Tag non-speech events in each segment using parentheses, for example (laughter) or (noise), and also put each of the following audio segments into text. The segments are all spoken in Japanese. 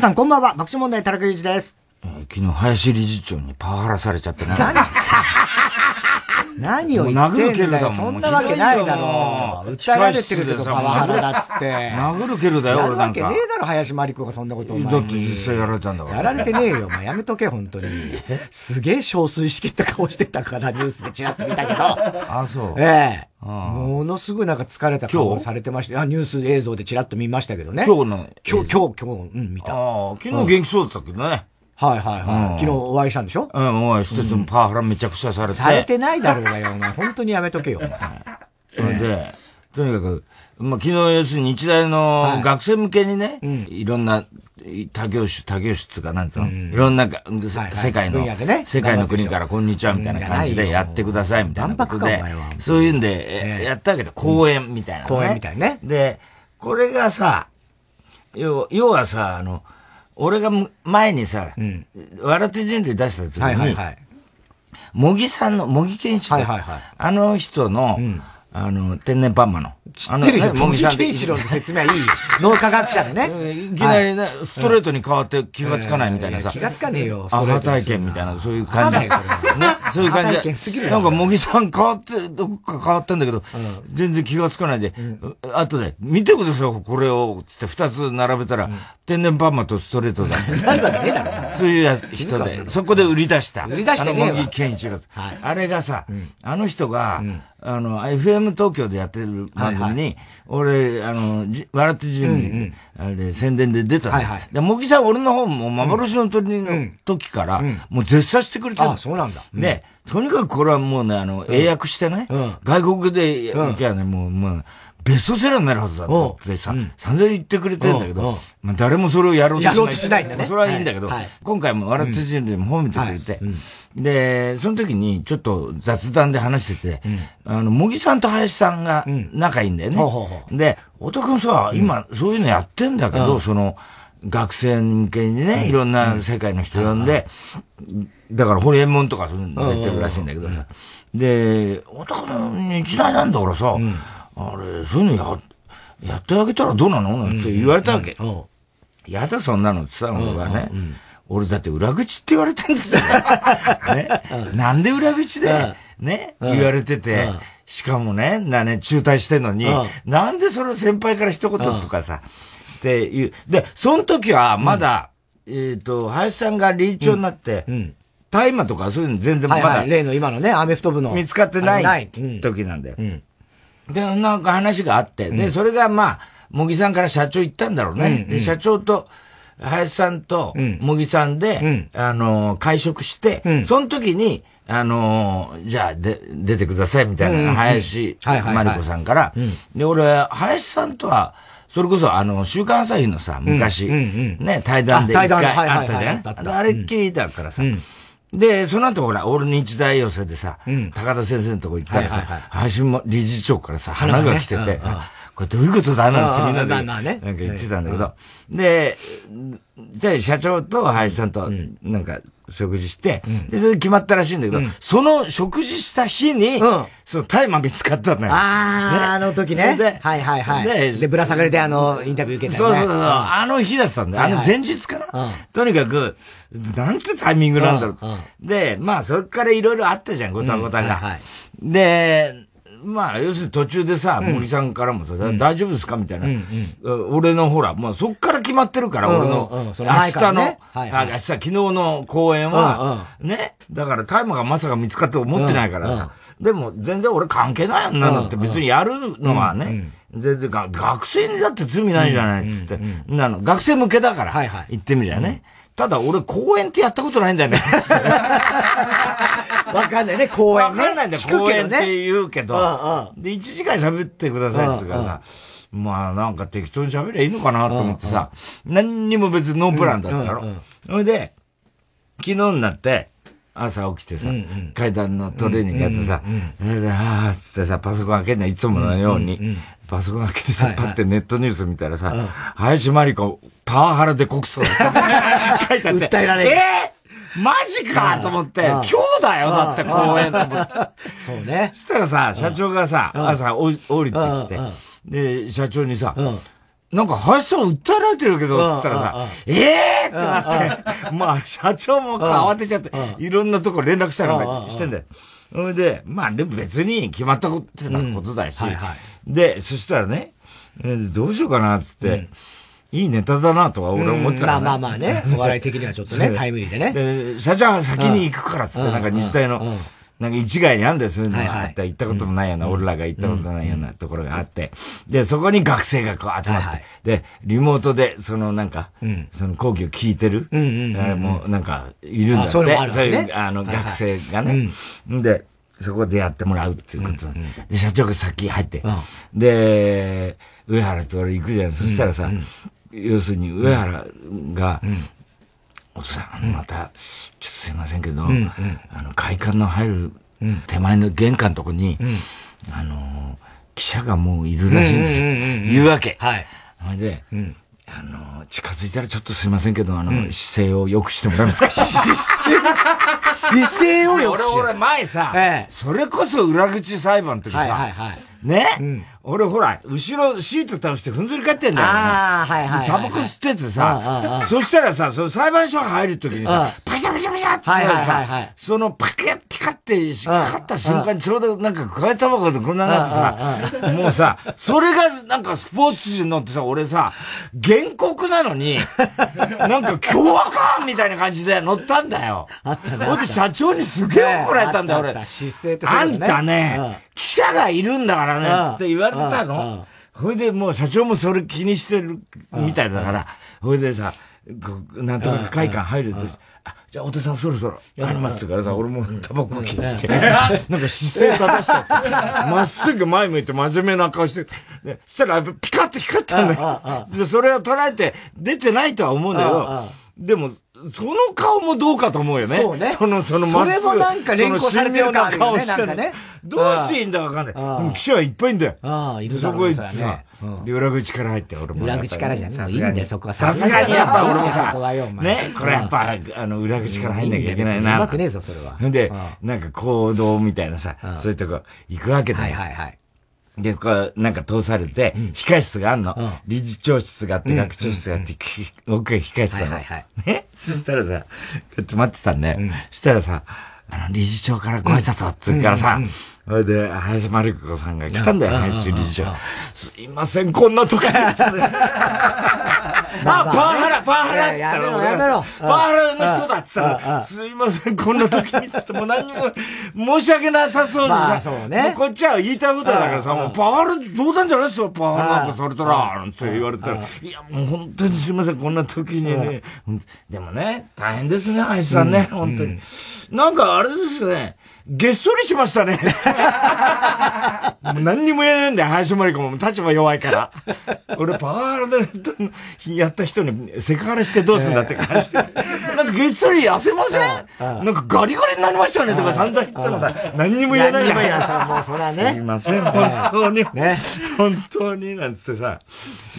皆さんこんばんは。爆笑問題田中裕二です。えー、昨日、林理事長にパワハラされちゃってね。何何を言ってんだよ。そんなわけないだろ。訴えられてるけどパワハラだっつって。殴る蹴るだよ、俺なんか。わけねえだろ、林真理子がそんなことだって実際やられたんだから。やられてねえよ、お前やめとけ、本当に。すげえ憔悴しきった顔してたから、ニュースでチラッと見たけど。あ、そう。ええ。ものすごいなんか疲れた顔されてました。ニュース映像でチラッと見ましたけどね。今日の。今日、今日、今日、うん、見た。ああ、昨日元気そうだったけどね。はいはいはい。昨日お会いしたんでしょ？うん、お会いして、そのパワハラめちゃくちゃされて。されてないだろうがよ、お前。本当にやめとけよ、お前。(laughs) それで、とにかく、まあ、昨日要するに日大の学生向けにね、いろんな他業種、他業種つうか、なんつうの、いろんな世界の、世界の国からこんにちはみたいな感じでやってくださいみたいなことで、そういうんで、やったわけで、講演みたいな、講演みたいね。で、これがさ、要はさ、あの、俺が前にさ、うん、笑って人類出した時に、はいはいはい、茂木さんの、茂木健一郎、はいはいはい、あの人の、うんあの、天然パンマの。知ってるよ、茂木健一郎の説明はいい。脳科学者でね。(laughs) いきなりね、ストレートに変わって気がつかないみたいなさ。気がつかねえよ、アハ体験みたいな、そういう感じ。ね、そういう感じで。なんか、茂木さん変わって、どこか変わったんだけど、全然気がつかないで、後で、見てください、これを、つって二つ並べたら、天然パンマとストレートだ。そういう人で、そこで売り出した。売り出した茂木健一郎。あれがさ、あの人が、あの、FM 東京でやってる番組に、俺、あの、笑って人に、あれ、宣伝で出たはいはい。で、茂木さん、俺の方も幻の鳥の時から、もう絶賛してくれてる。あ、そうなんだ。で、とにかくこれはもうね、あの、英訳してね、外国で行きゃね、もう、もう、ベストセラーになるはずだってさ、散々言ってくれてんだけど、まあ誰もそれをやろうとしない。やろうとしないんだね。それはいいんだけど、今回も笑って人類も褒めてくれて、で、その時にちょっと雑談で話してて、あの、茂木さんと林さんが仲いいんだよね。で、おとくんさ、今そういうのやってんだけど、その、学生向けにね、いろんな世界の人呼んで、だから、ホリエモンとかそういうの出てるらしいんだけどさ。で、おとくん日大なんだからさ、あれ、そういうのや、やってあげたらどうなの？なんて言われたわけ。やだ、そんなのってさ、俺はね。俺だって裏口って言われてんですよ。(laughs) ね。なんで裏口で、ね、言われてて、しかもね、なね、中退してんのに、なんでその先輩から一言とかさ、っていう。で、その時はまだ、えっと、林さんが理事長になって、大麻とかそういうの全然まだ、例の今のね、アメフト部の。見つかってない時なんだよ。で、なんか話があって、で、それがまあ、茂木さんから社長行ったんだろうね。で、社長と、林さんと、茂木さんで、あの、会食して、その時に、あのじゃあ、で、出てください、みたいな、林真理子さんから。で、俺、林さんとは、それこそ、あの、週刊朝日のさ、昔、ね、対談で一回あったじゃん。あれっきりだからさ、で、その後ほら、俺日大寄せでさ、うん、高田先生のとこ行ったらさ、林も理事長からさ、花が来てて、これどういうことだなんてみんなで、なんか言ってたんだけど、で、で、社長と林さんと、なんか、食事して、で、それ決まったらしいんだけど、その食事した日に、その大麻見つかったのよ。ああ、あの時ね。で、はいはいはい。で、でぶら下がりであの、インタビュー受けたそうそうそう。あの日だったんだよ。あの前日かな。とにかく、なんてタイミングなんだろう。で、まあ、それからいろいろあったじゃん、ごたごたが。で、まあ、要するに途中でさ、森さんからもさ、大丈夫ですか？みたいな。俺のほら、まあそっから決まってるから、俺の、明日の、明日、昨日の公演は、ね、だからタイムがまさか見つかって思ってないから、でも全然俺関係ないやんなのって別にやるのはね、全然学生にだって罪ないじゃないっつって、なの、学生向けだから、言ってみりゃね。ただ俺公演ってやったことないんだよね。(laughs) わかんないね、公演ね。わかんないんだよ、公演って言うけど。で、1時間喋ってくださいって言うからさ、まあなんか適当に喋りゃいいのかなと思ってさ、何にも別にノープランだったろ。それで、昨日になって、朝起きてさ、階段のトレーニングやってさ、ああ、つってさ、パソコン開けんのいつものように、パソコン開けてさ、パってネットニュース見たらさ、林真理子、パワハラで告訴だ (laughs) 書いてあって。訴えられる。えー、マジかと思って、今日だよだって公演と思って。そうね。そしたらさ、社長がさ、朝降りてきて、で、社長にさ、なんか林さん訴えられてるけど、つったらさ、ええーってなって、(laughs) まあ社長も慌てちゃって、いろんなとこ連絡したりなんかしてんだよ。それで、まあでも別に決まったことなことだし、で、そしたらね、どうしようかな、つって、いいネタだなとは俺思ってた、まあまあまあね、お笑い的にはちょっとね、(laughs) タイムリーでね。で、社長は先に行くから、つって、なんか日大の、なんか一概にあんだよ、そういうのがあった。行ったこともないような、俺らが行ったことないようなところがあって。で、そこに学生がこう集まって。で、リモートで、そのなんか、その講義を聞いてる、あれもなんか、いるんだって。そういう、あの、学生がね。で、そこでやってもらうっていうことで、社長が先入って。で、上原と俺行くじゃん。そしたらさ、要するに上原が、お父さん、また、ちょっとすいませんけど、うんあの、会館の入る手前の玄関のとこに、あの、記者がもういるらしいんです。よ。言うわけ。はい。それで、あの、近づいたらちょっとすいませんけど、あの、姿勢を良くしてもらえますか？(laughs) 姿勢を良く俺、俺前さ、それこそ裏口裁判の時さ、ね、俺ほら、後ろシート倒してふんずり返ってんだよ、ああ、はいはい。タバコ吸っててさ、そしたらさ、その裁判所入る時にさ、パシャパシャパシャってさ、そのパキッピカってかかった瞬間にちょうどなんか替えタバコでこんなになってさ、もうさ、それがなんかスポーツ紙に乗ってさ、俺さ、原告なのに、なんか凶悪犯みたいな感じで乗ったんだよ。あったね。ほんで社長にすげえ怒られたんだよ、俺。あんたね、記者がいるんだからね、つって言われてたの。ほいでもう社長もそれ気にしてるみたいだから、ほいでさ、なんとか会館入ると、あ、じゃあ、お手さんそろそろ入りますからさ、俺もタバコ消して、(laughs) なんか姿勢正しちゃって、まっすぐ前向いて真面目な顔して、で、したらピカッと光ったん。だよ。で、それを捉えて出てないとは思うんだけど、でも、その顔もどうかと思うよね。そうね。その、そのまっすぐ。それもなんか連行されてるな顔してるね。どうしていいんだかわかんない。でも記者はいっぱいいんだよ。ああ、いるそこ行ってさ、で、裏口から入って、俺も。裏口からじゃねいいんだよ、そこはさすがにやっぱ俺もさ、ね、これやっぱ、あの、裏口から入んなきゃいけないな。うまくねえぞ、それは。で、なんか行動みたいなさ、そういうとこ行くわけだよ。はいはいはい。で、こう、なんか通されて、控室があんの。理事長室があって、学長室があって、奥が控室だの。ね？そしたらさ、こうやって待ってたんだよ。そしたらさ、あの、理事長からご挨拶をっつうからさ、それで、林真理子さんが来たんだよ、林理事長。すいません、こんな時に。(laughs) あ、パワハラ、パワハラって言ったら、やめろ。パワハラの人だって言ったら、すいません、こんな時につっても何も申し訳なさそうにさ。こっちは言いたいことだからさ、もうパワハラ冗談じゃないですよ、パワハラなんかされたら、なんて言われたら、いや、もう本当にすいません、こんな時にね。でもね、大変ですね、林さんね、本当に。なんかあれですね、げっそりしましたね。もう何にも言えないんだよ、林真理子も立場弱いから。俺、パワハラでやった人にセクハラしてどうすんだって感じで。なんかげっそり痩せません？なんかガリガリになりましたねとか散々言ってもさ、何にも言えないんだよ。もうそらね。すいません、本当に。ね。本当に、なんつってさ。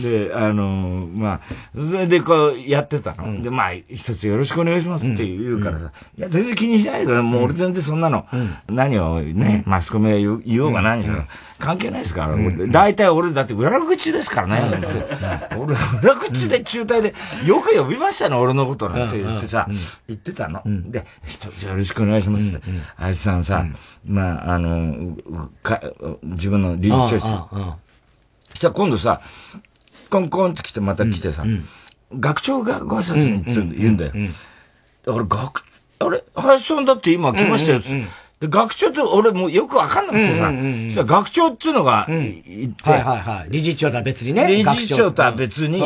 で、あの、まあ、それでこうやってたの。で、まあ、一つよろしくお願いしますって言うからさ、いや、全然気にしないから、もう俺全然そんなの、何をね、マスコミが言おうが何しろ、関係ないですから。大体俺だって裏口ですからね。(laughs) 俺、裏口で中退で、よく呼びましたの、俺のことなんて。言ってさ、言ってたの。で、一つよろしくお願いします。って。あいつさんさ、まあ、あの、自分の理事長室。したら今度さ、コンコンって来てまた来てさ、学長がご挨拶に言うんだよ。だから学、あれ林さんだって今来ましたよ。で、学長って俺もうよくわかんなくてさ、そしたら学長っていうのがいて、はいはいはい。理事長とは別にね。理事長とは別に、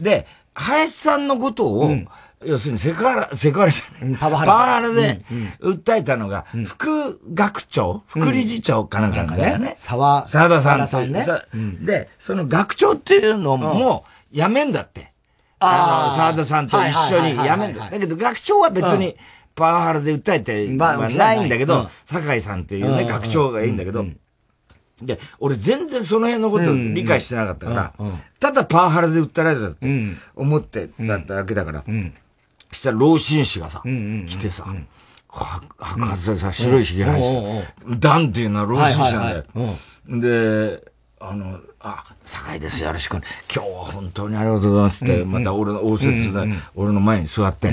で、林さんのことを、要するにセク (laughs) ハラ、セクハラじゃない。パワハラで訴えたのが、副学長、副理事長かなんかだよね。沢、沢田さん。さんね。で、その学長っていうのも、やめんだって。あの、沢田さんと一緒にやめんだ。だけど学長は別に、パワハラで訴えて、まあ、ない。んだけど、酒井さんっていうね、学長がいいんだけど、で、俺全然その辺のこと理解してなかったから、ただパワハラで訴えられたって思ってただけだから、そしたら老紳士がさ、来てさ、白髪でさ、白い髭生えして、ダンっていうのは老紳士なんだよ。で、あの、あ、酒井ですよろしく。今日は本当にありがとうございますって、また俺の応接で、俺の前に座って、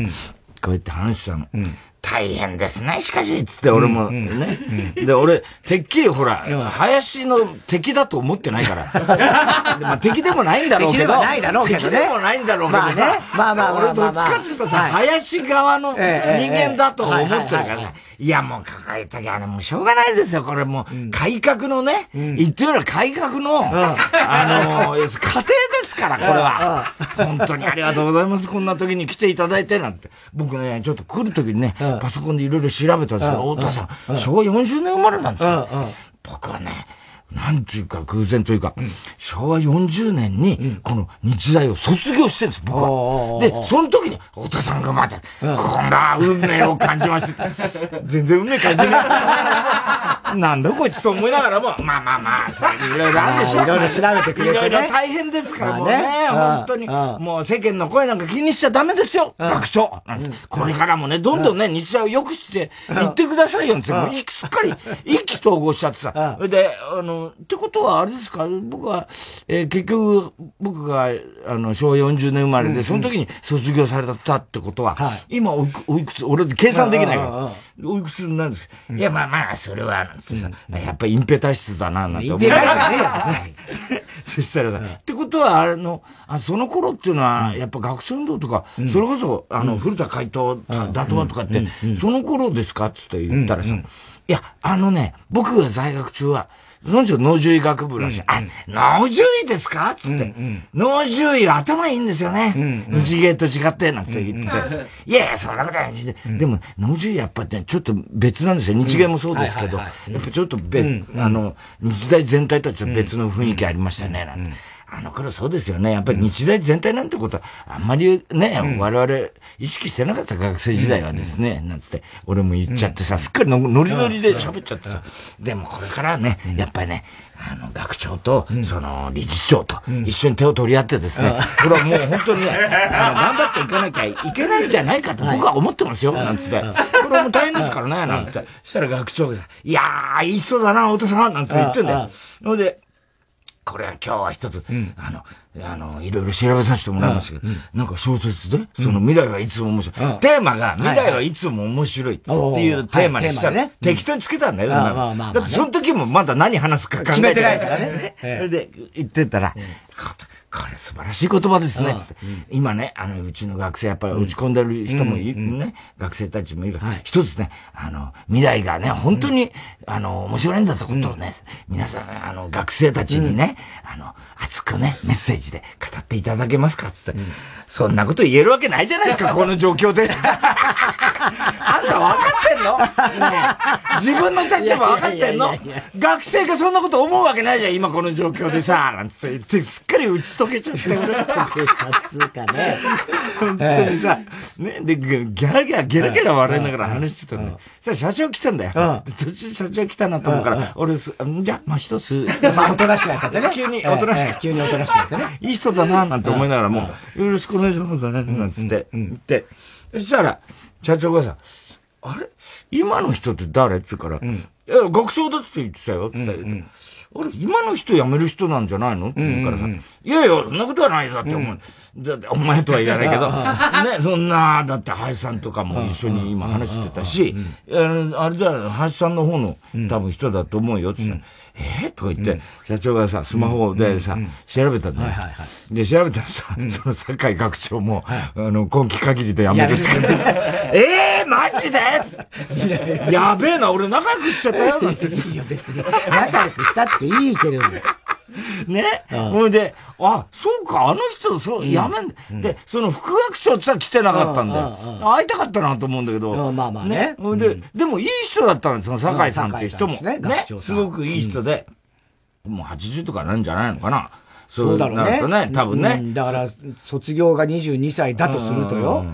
こうやって話したの。うん大変ですね、しかし、つって俺もね。で、俺、てっきりほら、林の敵だと思ってないから。まあ敵でもないんだろうけど。敵でもないだろうけど敵でもないんだろうけどさ。まあまあまあ。俺どっちかっていうとさ、林側の人間だと思ってるからさ。いや、もう抱えたきゃね、もうしょうがないですよ。これもう、改革のね、言ってみれば改革の、あの、家庭ですから、これは。本当にありがとうございます。こんな時に来ていただいて、なんて。僕ね、ちょっと来る時にね、パソコンでいろいろ調べたんですけど、太田さん、昭和40年生まれなんですよ。僕はね、なんていうか偶然というか、うん、昭和40年に、この日大を卒業してるんです、僕は。で、その時に、太田さんがまた、こんな運命を感じました。(laughs) 全然運命感じない。なんだこいつと思いながらも、まあまあまあ、そいろいろあるでしょ。いろいろ調べてくれて、ね。いろいろ大変ですから、もうね、本当に、もう世間の声なんか気にしちゃダメですよ、学長。これからもね、どんどんね、日大を良くしていってくださいよ、もう、すっかり、意気投合しちゃってさ。で、あの、ってことはあれですか？僕は、えー、結局、僕が、あの、昭和40年生まれで、その時に卒業されたってことは、はい、今おいく、おいくつ、俺計算できないから、おいくつになるんですか、うん、いや、まあまあ、それは、なんつってさ、うん、やっぱり隠蔽体質だな、なんて。思う。隠蔽体質ね (laughs) そしたらさ、ってことは、あれの、あその頃っていうのは、やっぱ学生運動とか、それこそ、あの、古田海斗、だとはとかって、その頃ですか？つって言ったらさ、いや、あのね、僕が在学中は、その人脳獣医学部らしい。うん、あ、脳獣医ですか？つって。脳獣医は頭いいんですよね。うんうん、日芸と違って、なんて言って。たん。ですよ。いやいや、そんなことないし、うん、でも、脳獣医やっぱね、ちょっと別なんですよ。日芸もそうですけど、やっぱちょっと別、あの、日大全体とはちょっと別の雰囲気ありましたね、なんて。あの頃そうですよね。やっぱり日大全体なんてことは、あんまりね、うん、我々意識してなかった学生時代はですね、うん、なんつって、俺も言っちゃってさ、すっかりノリノリで喋っちゃってさ、でもこれからね、やっぱりね、あの、学長と、その、理事長と、一緒に手を取り合ってですね、これはもう本当にね、(laughs) あの、頑張っていかなきゃいけないんじゃないかと僕は思ってますよ、なんつって。これはもう大変ですからね、なんて。そしたら学長がさ、いやー、いい人だな、太田さん、なんつって言ってんだよ。ほん。で、これは今日は一つ、うん、あの、あの、いろいろ調べさせてもらいましたけど、うん、なんか小説で、その未来はいつも面白い。うん、テーマが、未来はいつも面白いっていうテーマにしたら、適当につけたんだよ。だってその時もまだ何話すか考えてないからね。それで言ってたら、これ素晴らしい言葉ですね。今ね、あの、うちの学生、やっぱり落ち込んでる人もいるね、学生たちもいる。から、一つね、あの、未来がね、本当に、あの、面白いんだってことをね、皆さん、あの、学生たちにね、あの、熱くね、メッセージで語っていただけますか？つって、そんなこと言えるわけないじゃないですか、この状況で。(laughs) あんた分かってんの、ね、自分の立場分かってんの？学生がそんなこと思うわけないじゃん、今この状況でさ、(laughs) なんつって言って、すっかり打ち解けちゃって。打ち解けたつうかね。本当にさ、ね、で、ギャーギャーゲラゲラ笑いながら話してたんだよ。さ、社長来たんだよ。途中社長来たなと思うから、俺、じゃ、まあ一つ。まあ、おとなしくなっちゃってね。(laughs) 急におとなしく。急におとなしくなってね。いい人だな、なんて思いながらもう、よろしくお願いしますね、なんつって、言って、そしたら、社長がさ、あれ？今の人って誰？って言うから、うん、いや、学長だって言ってたよ、って言った、うんうん。あれ、今の人辞める人なんじゃないの？って言うからさ、いやいや、そんなことはないだって思う。うん、だってお前とは言わないけど、(laughs) ね、そんな、だって林さんとかも一緒に今話してたし、あれだよ、林さんの方の多分人だと思うよ、って言ったら、えー、とか言って、社長がさ、スマホでさ、調べたんだよ。で、調べたらさ、その酒井学長も、あの、今期限りで辞めるって言って、(laughs) えー、マジで？やべえな、俺仲良くしちゃったよ、なんて。いいよ、別に。仲良くしたっていいけれども。(laughs) ね。ほいで、あ、そうか、あの人、そう、やめん、で、その副学長ってさ、来てなかったんだよ。会いたかったなと思うんだけど。まあまあね。ほいで、でもいい人だったんですよ、酒井さんっていう人も。ね。すごくいい人で。もう80とかなんじゃないのかな。そうだろうね。ね、多分ね。だから、卒業が22歳だとするとよ。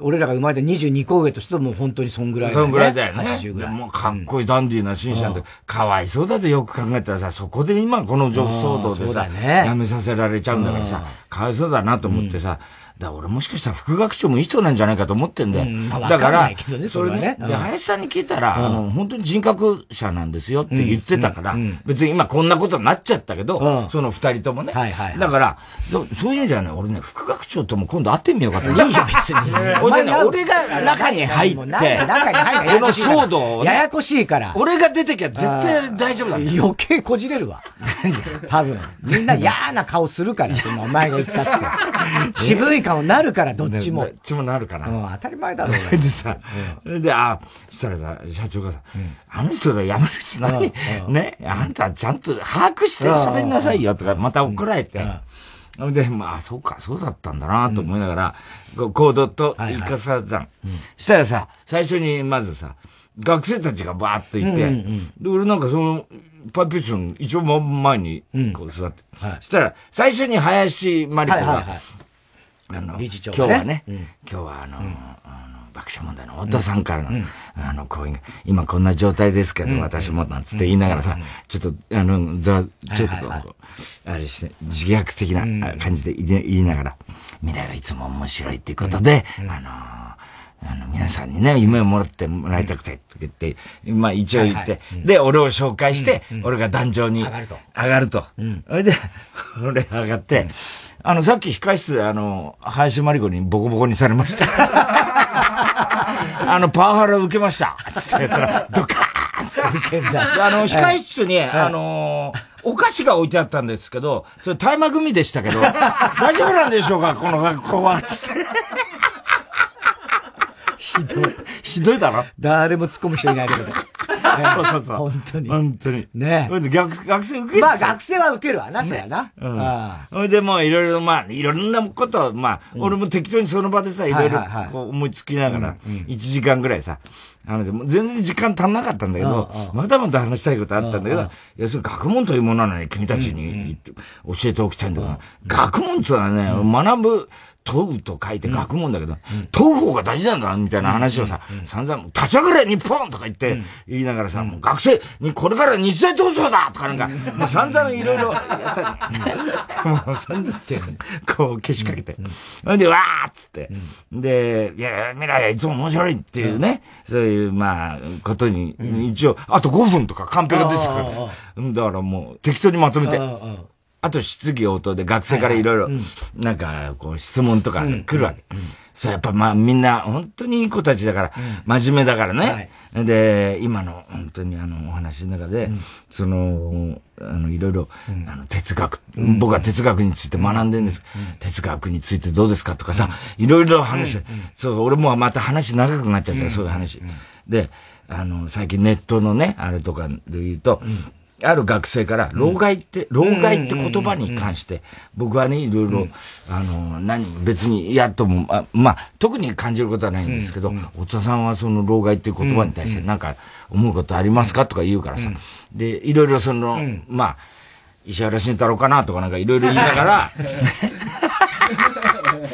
俺らが生まれた22個上としてもう本当にそんぐらいだよね。そんぐらいだよね。80ぐらい。もうかっこいいダンディーな紳士なんて、かわいそうだぜよく考えたらさ、そこで今この女子騒動でさ、ね、やめさせられちゃうんだからさ、かわいそうだなと思ってさ、だから俺もしかしたら副学長もいい人なんじゃないかと思ってんだよ。だから、それね、で、林さんに聞いたら、あの、本当に人格者なんですよって言ってたから、別に今こんなことになっちゃったけど、その二人ともね。だから、そういう意味じゃね、俺ね、副学長とも今度会ってみようかと。いいよ、別に。俺が中に入って、中に入って、この騒動をややこしいから。俺が出てきゃ絶対大丈夫だ。余計こじれるわ。(laughs) 多分。みんな嫌な顔するから、そのお前が言ったって。(laughs) 渋い顔なるから、どっちも。どっちもなるから。当たり前だろう。(laughs) でさ、で、あ、したらさ、社長がさ、あの人が辞めるし何ね、あんたちゃんと把握して喋んなさいよとか、また怒られて。で、まあ、そうか、そうだったんだなと思いながら、コードと行かされたの。したらさ、最初にまずさ、学生たちがバーッといて、で、俺なんかその、パイプション一応前にこう座って、そしたら、最初に林真理子が、あの、理事長、今日はね、今日はあの、爆笑問題の太田さんからの、あの、こういう、今こんな状態ですけど、私も、なんつって言いながらさ、ちょっと、あの、ざ、ちょっとこう、あれして、自虐的な感じで言いながら、未来はいつも面白いっていうことで、あの、あの、皆さんにね、夢をもらってもらいたくて、って言って、まあ一応言って、で、俺を紹介して、俺が壇上に上がると。上がると。それで、俺上がって、あの、さっき控室であの、林真理子にボコボコにされました。(laughs) あの、パワハラ受けました。つって言ったら、ドカーンって受けんだ。あの、控室に、あのお菓子が置いてあったんですけど、それ大麻組でしたけど、(laughs) 大丈夫なんでしょうかこの学校は。つって。ひどい。ひどいだろ誰も突っ込む人いないけど。そうそうそう。本当に。本当に。ね。学学生受けるまあ学生は受けるわな、そやな。うん。ほいでもういろいろまあ、いろんなことまあ、俺も適当にその場でさ、いろいろこう思いつきながら、1時間ぐらいさ、あの、全然時間足んなかったんだけど、まだまだ話したいことあったんだけど、要するに学問というものはね、君たちに教えておきたいんだけど、学問ってのはね、学ぶ、問うと書いて学問だけど、問う方が大事なんだみたいな話をさ、散々、立ち上がれ日本とか言って、言いながらさ、もう学生にこれから日大闘争だとかなんか、もう散々いろいろやったり、(laughs) もう散々、こう消しかけて。ほんで、わーっつって。で、いや、未来はいつも面白いっていうね、そういう、まあ、ことに、一応、あと5分とかカンペが出てからだからもう適当にまとめて。あと質疑応答で学生からいろい。ろ、なんか、こう質問とか来るわけ。そう、やっぱまあみんな本当にいい子たちだから、真面目だからね。で、今の本当にあのお話の中で、その、あの、いろいろ、あの、哲学、僕は哲学について学んでるんです。哲学についてどうですかとかさ、いろいろ話。そう、俺もまた話長くなっちゃった、そういう話。で、あの、最近ネットのね、あれとかで言うと、ある学生から、老害って、老害って言葉に関して、僕はね、いろいろ、あの、何、別に嫌とも、あまあ、特に感じることはないんですけど、太田さんはその老害っていう言葉に対して、なんか、思うことありますかとか言うからさ、で、いろいろその、まあ、石原慎太郎かなとかなんかいろいろ言いながら、(laughs)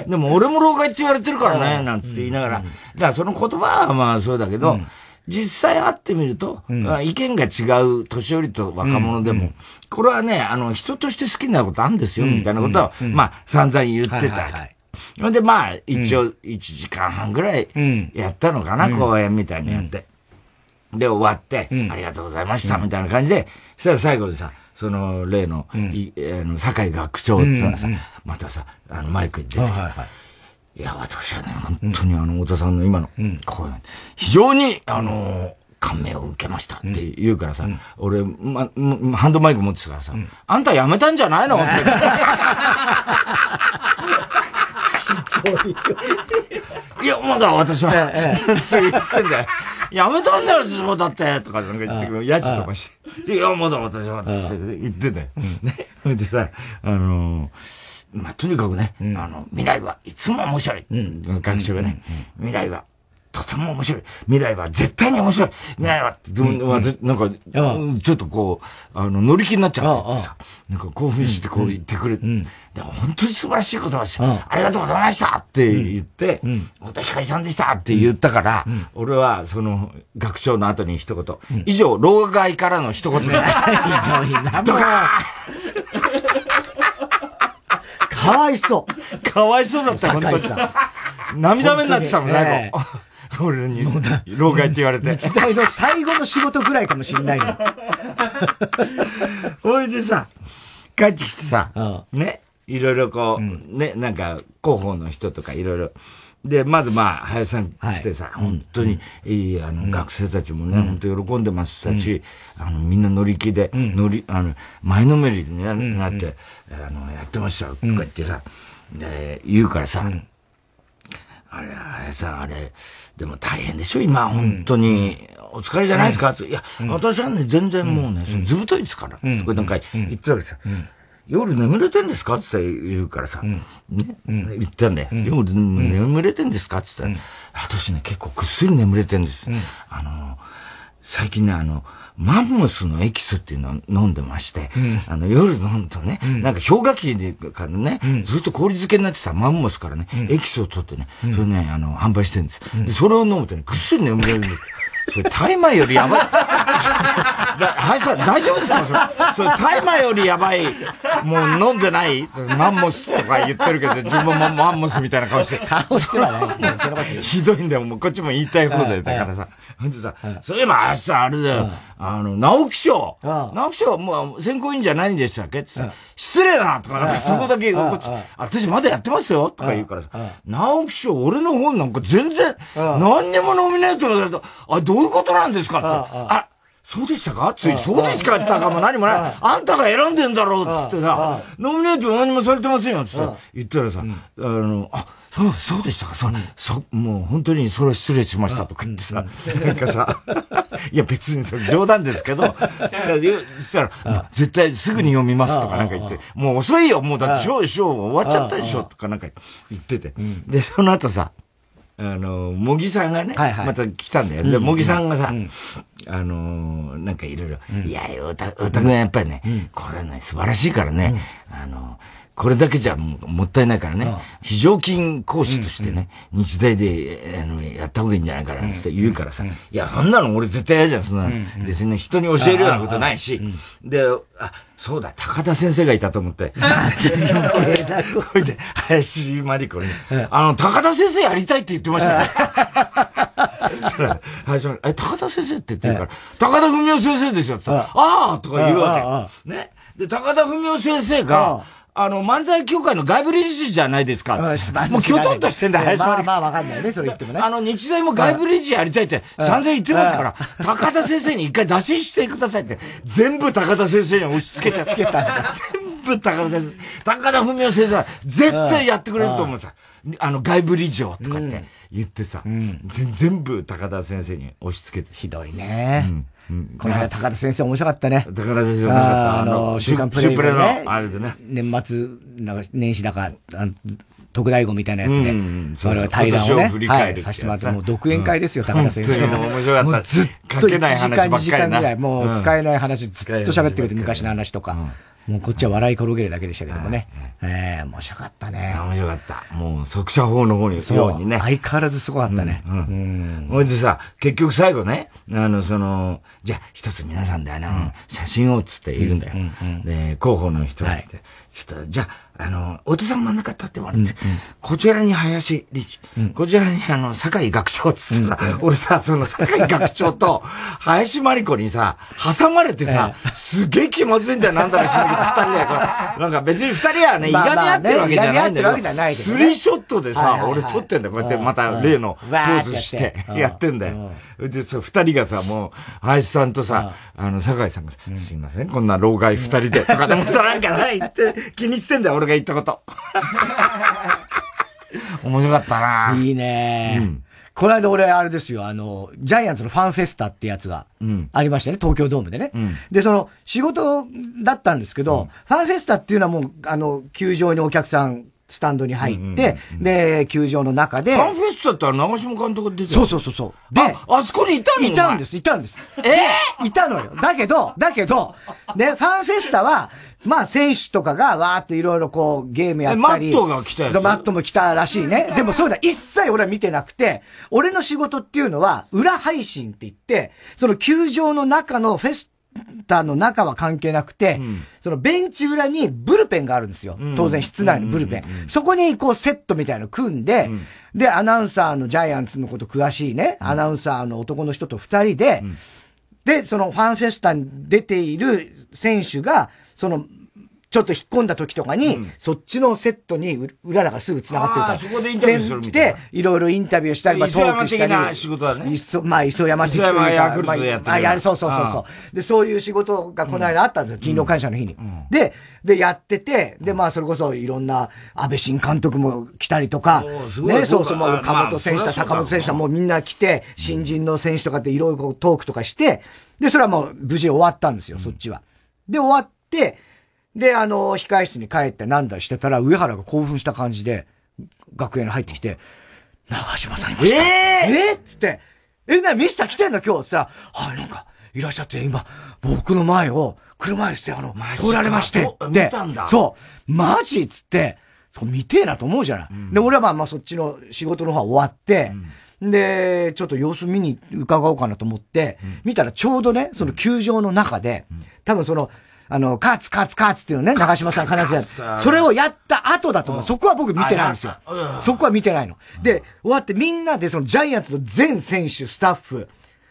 でも俺も老害って言われてるからね、なんつって言いながら、だからその言葉はまあそうだけど、実際会ってみると、うん、意見が違う年寄りと若者でも、うん、これはね、あの、人として好きなことあるんですよ、みたいなことを、まあ、散々言ってた。ほんで、まあ、一応、1時間半ぐらいやったのかな、公演みたいにやって。で、終わって、ありがとうございました、みたいな感じで、そしたら最後にさ、その、例の、いあの、酒井学長ってのはさ、またさ、あの、マイクに出てきて、いや、私はね、本当にあの、太田さんの今の、こう非常に、あの、感銘を受けましたって言うからさ、俺、ま、ハンドマイク持ってたからさ、あんた辞めたんじゃないの？(laughs) って。いや、まだ私は、そう言ってんだよ。やめたんだよ、仕事だって、とかなんか言ってくる、やじとかして。いや、まだ私は、って言ってたよ。ね。それでさ、あのーまあ、とにかくね、うん、あの、未来はいつも面白い。うん、学長がね、うん、未来はとても面白い。未来は絶対に面白い。未来はうん、なんか、ちょっとこう、あの、乗り気になっちゃって。さ、なんか興奮してこう言ってくれて、でも本当に素晴らしい言葉です。ありがとうございましたって言って、太田光さんでしたって言ったから、俺はその学長の後に一言、以上、老害からの一言で。した。ひどいな、とかかわいそう。かわいそうだった、本当に。涙目になってたもん、最後。俺に、(laughs) 老害って言われて。時代の最後の仕事ぐらいかもしんないよ。ほいでさ、帰ってきてさ、ね、いろいろこう、ね、なんか、広報の人とかいろいろ、で、まずまあ、林さん来てさ、はい、本当にいい、あの、学生たちもね、うん、本当喜んでましたし、うん、あの、みんな乗り気で、うん、乗り、あの、前のめりになって、あの、やってましたとか言ってさ、で、言うからさ、あれ、林さん、あれ、でも大変でしょ？今、本当に、お疲れじゃないですか、いや、私はね、全然もうね、ずぶといですから。そこでなんか言ってたわけさ。夜眠れてんですか？って言うからさ、ね、言ったんだよ。夜眠れてんですか？って言ったら、私ね、結構ぐっすり眠れてんです。あの、最近ね、あの、マンモスのエキスっていうのを飲んでまして、うん、あの、夜飲むとね、うん、なんか氷河期でからね、うん、ずっと氷漬けになってさ、マンモスからね、エキスを取ってね、それね、あの、販売してるんです。で、それを飲むとね、ぐっすり眠れるんです。それ、大麻よりやばい。はい、さん、大丈夫ですか？それ、それ、大麻よりやばい。もう飲んでないマンモスとか言ってるけど、自分もマンモスみたいな顔して。顔してはない。ひどいんだよ。もうこっちも言いたい方だよ。だからさ。ほんとさ、そういえば、あさ、あれだよ。あの、直木賞。直木賞、もう選考委員じゃないんでしたっけ？って失礼だとか、なんかそこだけ、こっち、私まだやってますよとか言うからさ、直木賞、俺の本なんか全然、何にもノミネートされた。あ、どういうことなんですかって。あ、そうでしたか？つい、そうでしかったかも。何もない。あんたが選んでんだろうつってさ、ノミネート何もされてませんよつって。言ったらさ、あの、あ、そう、そうでしたか、そ、うん、そ、もう本当にそれは失礼しましたとか言ってさ、なんかさ、(laughs) いや別にそれ冗談ですけど、そしたら、絶対すぐに読みますとかなんか言って、もう遅いよ、もうだってショー、ショー終わっちゃったでしょとかなんか言ってて。で、その後さ、あの、茂木さんがね、また来たんだよ。で、茂木さんがさ、あのなんかいろいろ、いや、おた、おたくんやっぱりね、これね、素晴らしいからね、あの、これだけじゃもったいないからね、非常勤講師としてね、日大で、あの、やった方がいいんじゃないかなって言うからさ、いや、そんなの俺絶対嫌じゃん、そんなの。で、そん。な人に教えるようなことないし、で、あ、そうだ、高田先生がいたと思って。(laughs) ほい。で、林真理子に、あの、高田先生やりたいって言ってましたね。(laughs) そしたら、林真理子、え、高田先生って言ってるから、高田文夫先生ですよってああとか言うわけ。ね。で、高田文夫先生が、あの、漫才協会の外部理事じゃないですか。もう、きょとんとしてんだ、林まあまあわかんないね、それ言ってもね。あの、日大も外部理事やりたいって散々言ってますから、高田先生に一回打診してくださいって、全部高田先生に押し付けちゃった。全部高田先生。高田文夫先生は絶対やってくれると思うさ。あの、外部理事をとかって言ってさ、全部高田先生に押し付けて。ひどいね。うんこの間、高田先生面白かったね。高田先生面白かった。あの、週刊プレイ、ね、の、あれでね。年末、なんか、年始だか、特大号みたいなやつで、我々対談をね、はい、させてもらって、もう独演会ですよ、高田先生。の。面白かった。もうずっと1時間、2時間ぐらい、もう使えない話ずっと喋ってくれて、昔の話とか。もうこっちは笑い転げるだけでしたけどもね。ええ面白かったね。面白かった。もう、速射法の方に、ようにね。相変わらずすごかったね。うん。ほ、うんでさ、結局最後ね、あの、その、じゃあ、一つ皆さんであの、写真をつって言うんだよ。で、広報の人が来て、ちょっと、じゃあ、あの、お父さん真ん中立ってもらって、うんうん、こちらに林理事、うん、こちらにあの、酒井学長つってさ、うん、俺さ、その酒井学長と (laughs) 林真理子にさ、挟まれてさ、えすげえ気まずいんだよ、なんだか知らないけど、二人で。(laughs) なんか別に二人はね、いがみ合ってるわけじゃないんだよ。スリーショットでさ、俺撮ってんだよ、こうやってまた例のポーズして、やってんだよ。で、そう、二人がさ、もう、林さんとさ、あの、酒井さんがさ、すいません、こんな老害二人で、とかでもなんかないって気にしてんだよ、俺が言ったこと。(laughs) 面白かったな。いいね、うん、この間俺、あれですよ、あの、ジャイアンツのファンフェスタってやつがありましたね、東京ドームでね。うん、で、その、仕事だったんですけど、うん、ファンフェスタっていうのはもう、あの、球場にお客さんスタンドに入って、で、球場の中で。ファンフェスタって長嶋監督出てそうそうそうそう。で、あそこにいたのいたんです、いたんです。え？ー、いたのよ。だけど、だけど、ね、ファンフェスタは、まあ、選手とかがわーっていろいろこう、ゲームやったり。マットが来たやつ？マットも来たらしいね。でもそういうのは一切俺は見てなくて、俺の仕事っていうのは、裏配信って言って、その球場の中のフェスタの中は関係なくて、うん、そのベンチ裏にブルペンがあるんですよ。当然室内のブルペン。そこにこうセットみたいの組んで、うん、で、アナウンサーのジャイアンツのこと詳しいね、アナウンサーの男の人と二人で、で、そのファンフェスタに出ている選手が、そのちょっと引っ込んだ時とかに、うん、そっちのセットに、裏だからすぐ繋がってるから。そこでインタビューするみたいな。いろいろインタビューしたり、まあ、トークしたり。な仕事だね。磯、まあ、磯山的というか。磯山ヤクルトやってる。あ、やる、そうそうそうそう。で、そういう仕事がこの間あったんですよ。勤労感謝の日に。で、で、やってて、で、まあ、それこそいろんな、安倍新監督も来たりとか、ね、そうそう、もう、岡本選手だ、坂本選手だ、もうみんな来て、新人の選手とかっていろいろトークとかして、で、それはもう無事終わったんですよ、そっちは。で、終わって、で、あの、控室に帰ってなんだしてたら、上原が興奮した感じで、楽屋に入ってきて、長島さんいました。えー、えー、っつって、え、な、ミスター来てんの今日。つったら、はい、なんか、いらっしゃって、今、僕の前を、車椅子であの、通られまして、で、そう、マジ？っつって、そう、見てえなと思うじゃない。うん、で、俺はまあまあそっちの仕事の方は終わって、うん、で、ちょっと様子見に伺おうかなと思って、うん、見たらちょうどね、その球場の中で、多分その、あの、カツカツカツっていうのね、長島さん必ずやつ。それをやった後だと思う。そこは僕見てないんですよ。そこは見てないの。で、終わってみんなでそのジャイアンツの全選手、スタッフ、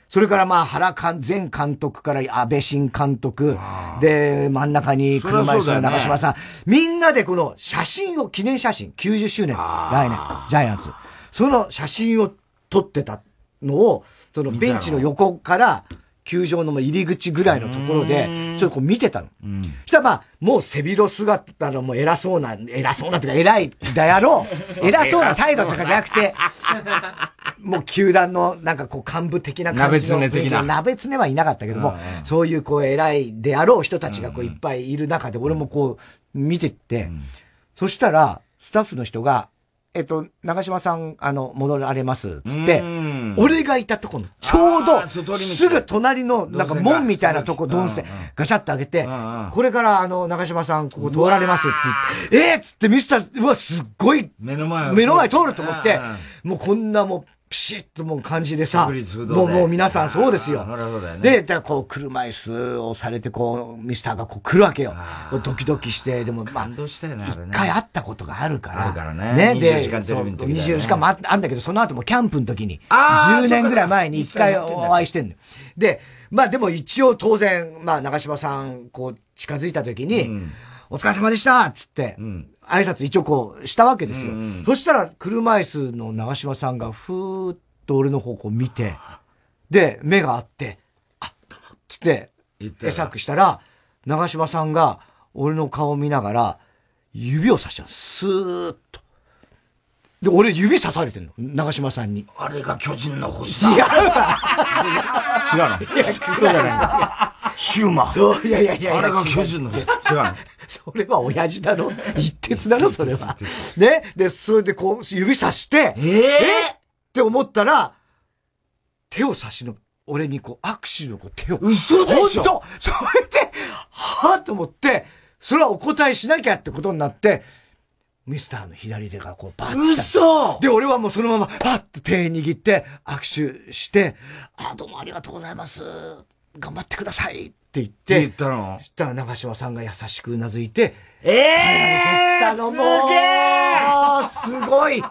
それからまあ原監、前監督から安倍新監督、で、真ん中に車椅子の長島さん、みんなでこの写真を、記念写真、90周年、来年、ジャイアンツ。その写真を撮ってたのを、そのベンチの横から、球場の入り口ぐらいのところで、ちょっとこう見てたの。うん、したらまあ、もう背広姿のもう偉そうな、偉そうなっていうか偉いだろう。(laughs) 偉そうな態度とかじゃなくて、(laughs) もう球団のなんかこう幹部的な感じの。鍋常的な。鍋常はいなかったけども、そういうこう偉いであろう人たちがこういっぱいいる中で、俺もこう見てって、そしたら、スタッフの人が、えっと、長島さん、あの、戻られます、つって、俺がいたとこの、ちょうど、すぐ隣の、なんか門みたいなとこ、ドンセ、ガチャって開けて、これから、あの、長島さん、ここ通られますって言って、えー、っつって見せたうわ、すっごい、目の前目の前通ると思って、もうこんなもう、ピシッともう感じでさ、もうもう皆さんそうですよ。で、だこう車椅子をされてこう、ミスターがこう来るわけよ。ドキドキして、でもまあ、一回会ったことがあるから。あるからね。ね、で、24時間もああんだけど、その後もキャンプの時に、10年ぐらい前に一回お会いしてんの。で、まあでも一応当然、まあ長島さん、こう近づいた時に、お疲れ様でしたっつって、挨拶一応こうしたわけですよ。うんうん、そしたら車椅子の長嶋さんがふーっと俺の方こう見て、で、目があって、あ、どうもって、会釈したら、長嶋さんが俺の顔を見ながら、指をさしたの。スーッと。で、俺指さされてんの。長嶋さんに。あれが巨人の星だ。違うわ。(laughs) 違うの？そうじゃないヒューマン。そう、いやいやいやあれが巨人の星。違うの。それは親父だろ (laughs) 一徹だろそれは。ね？で、それでこう、指さして、えー、え？って思ったら、手を差しの、俺にこう、握手のこう手を。嘘でしょ？本当それで、はぁと思って、それはお答えしなきゃってことになって、ミスターの左手がこうバッて。嘘で、俺はもうそのまま、パッと手握って握手して、あ、どうもありがとうございます。頑張ってくださいって言って。言ったの？そしたら長嶋さんが優しくうなずいて、ええー、のもすげえすごい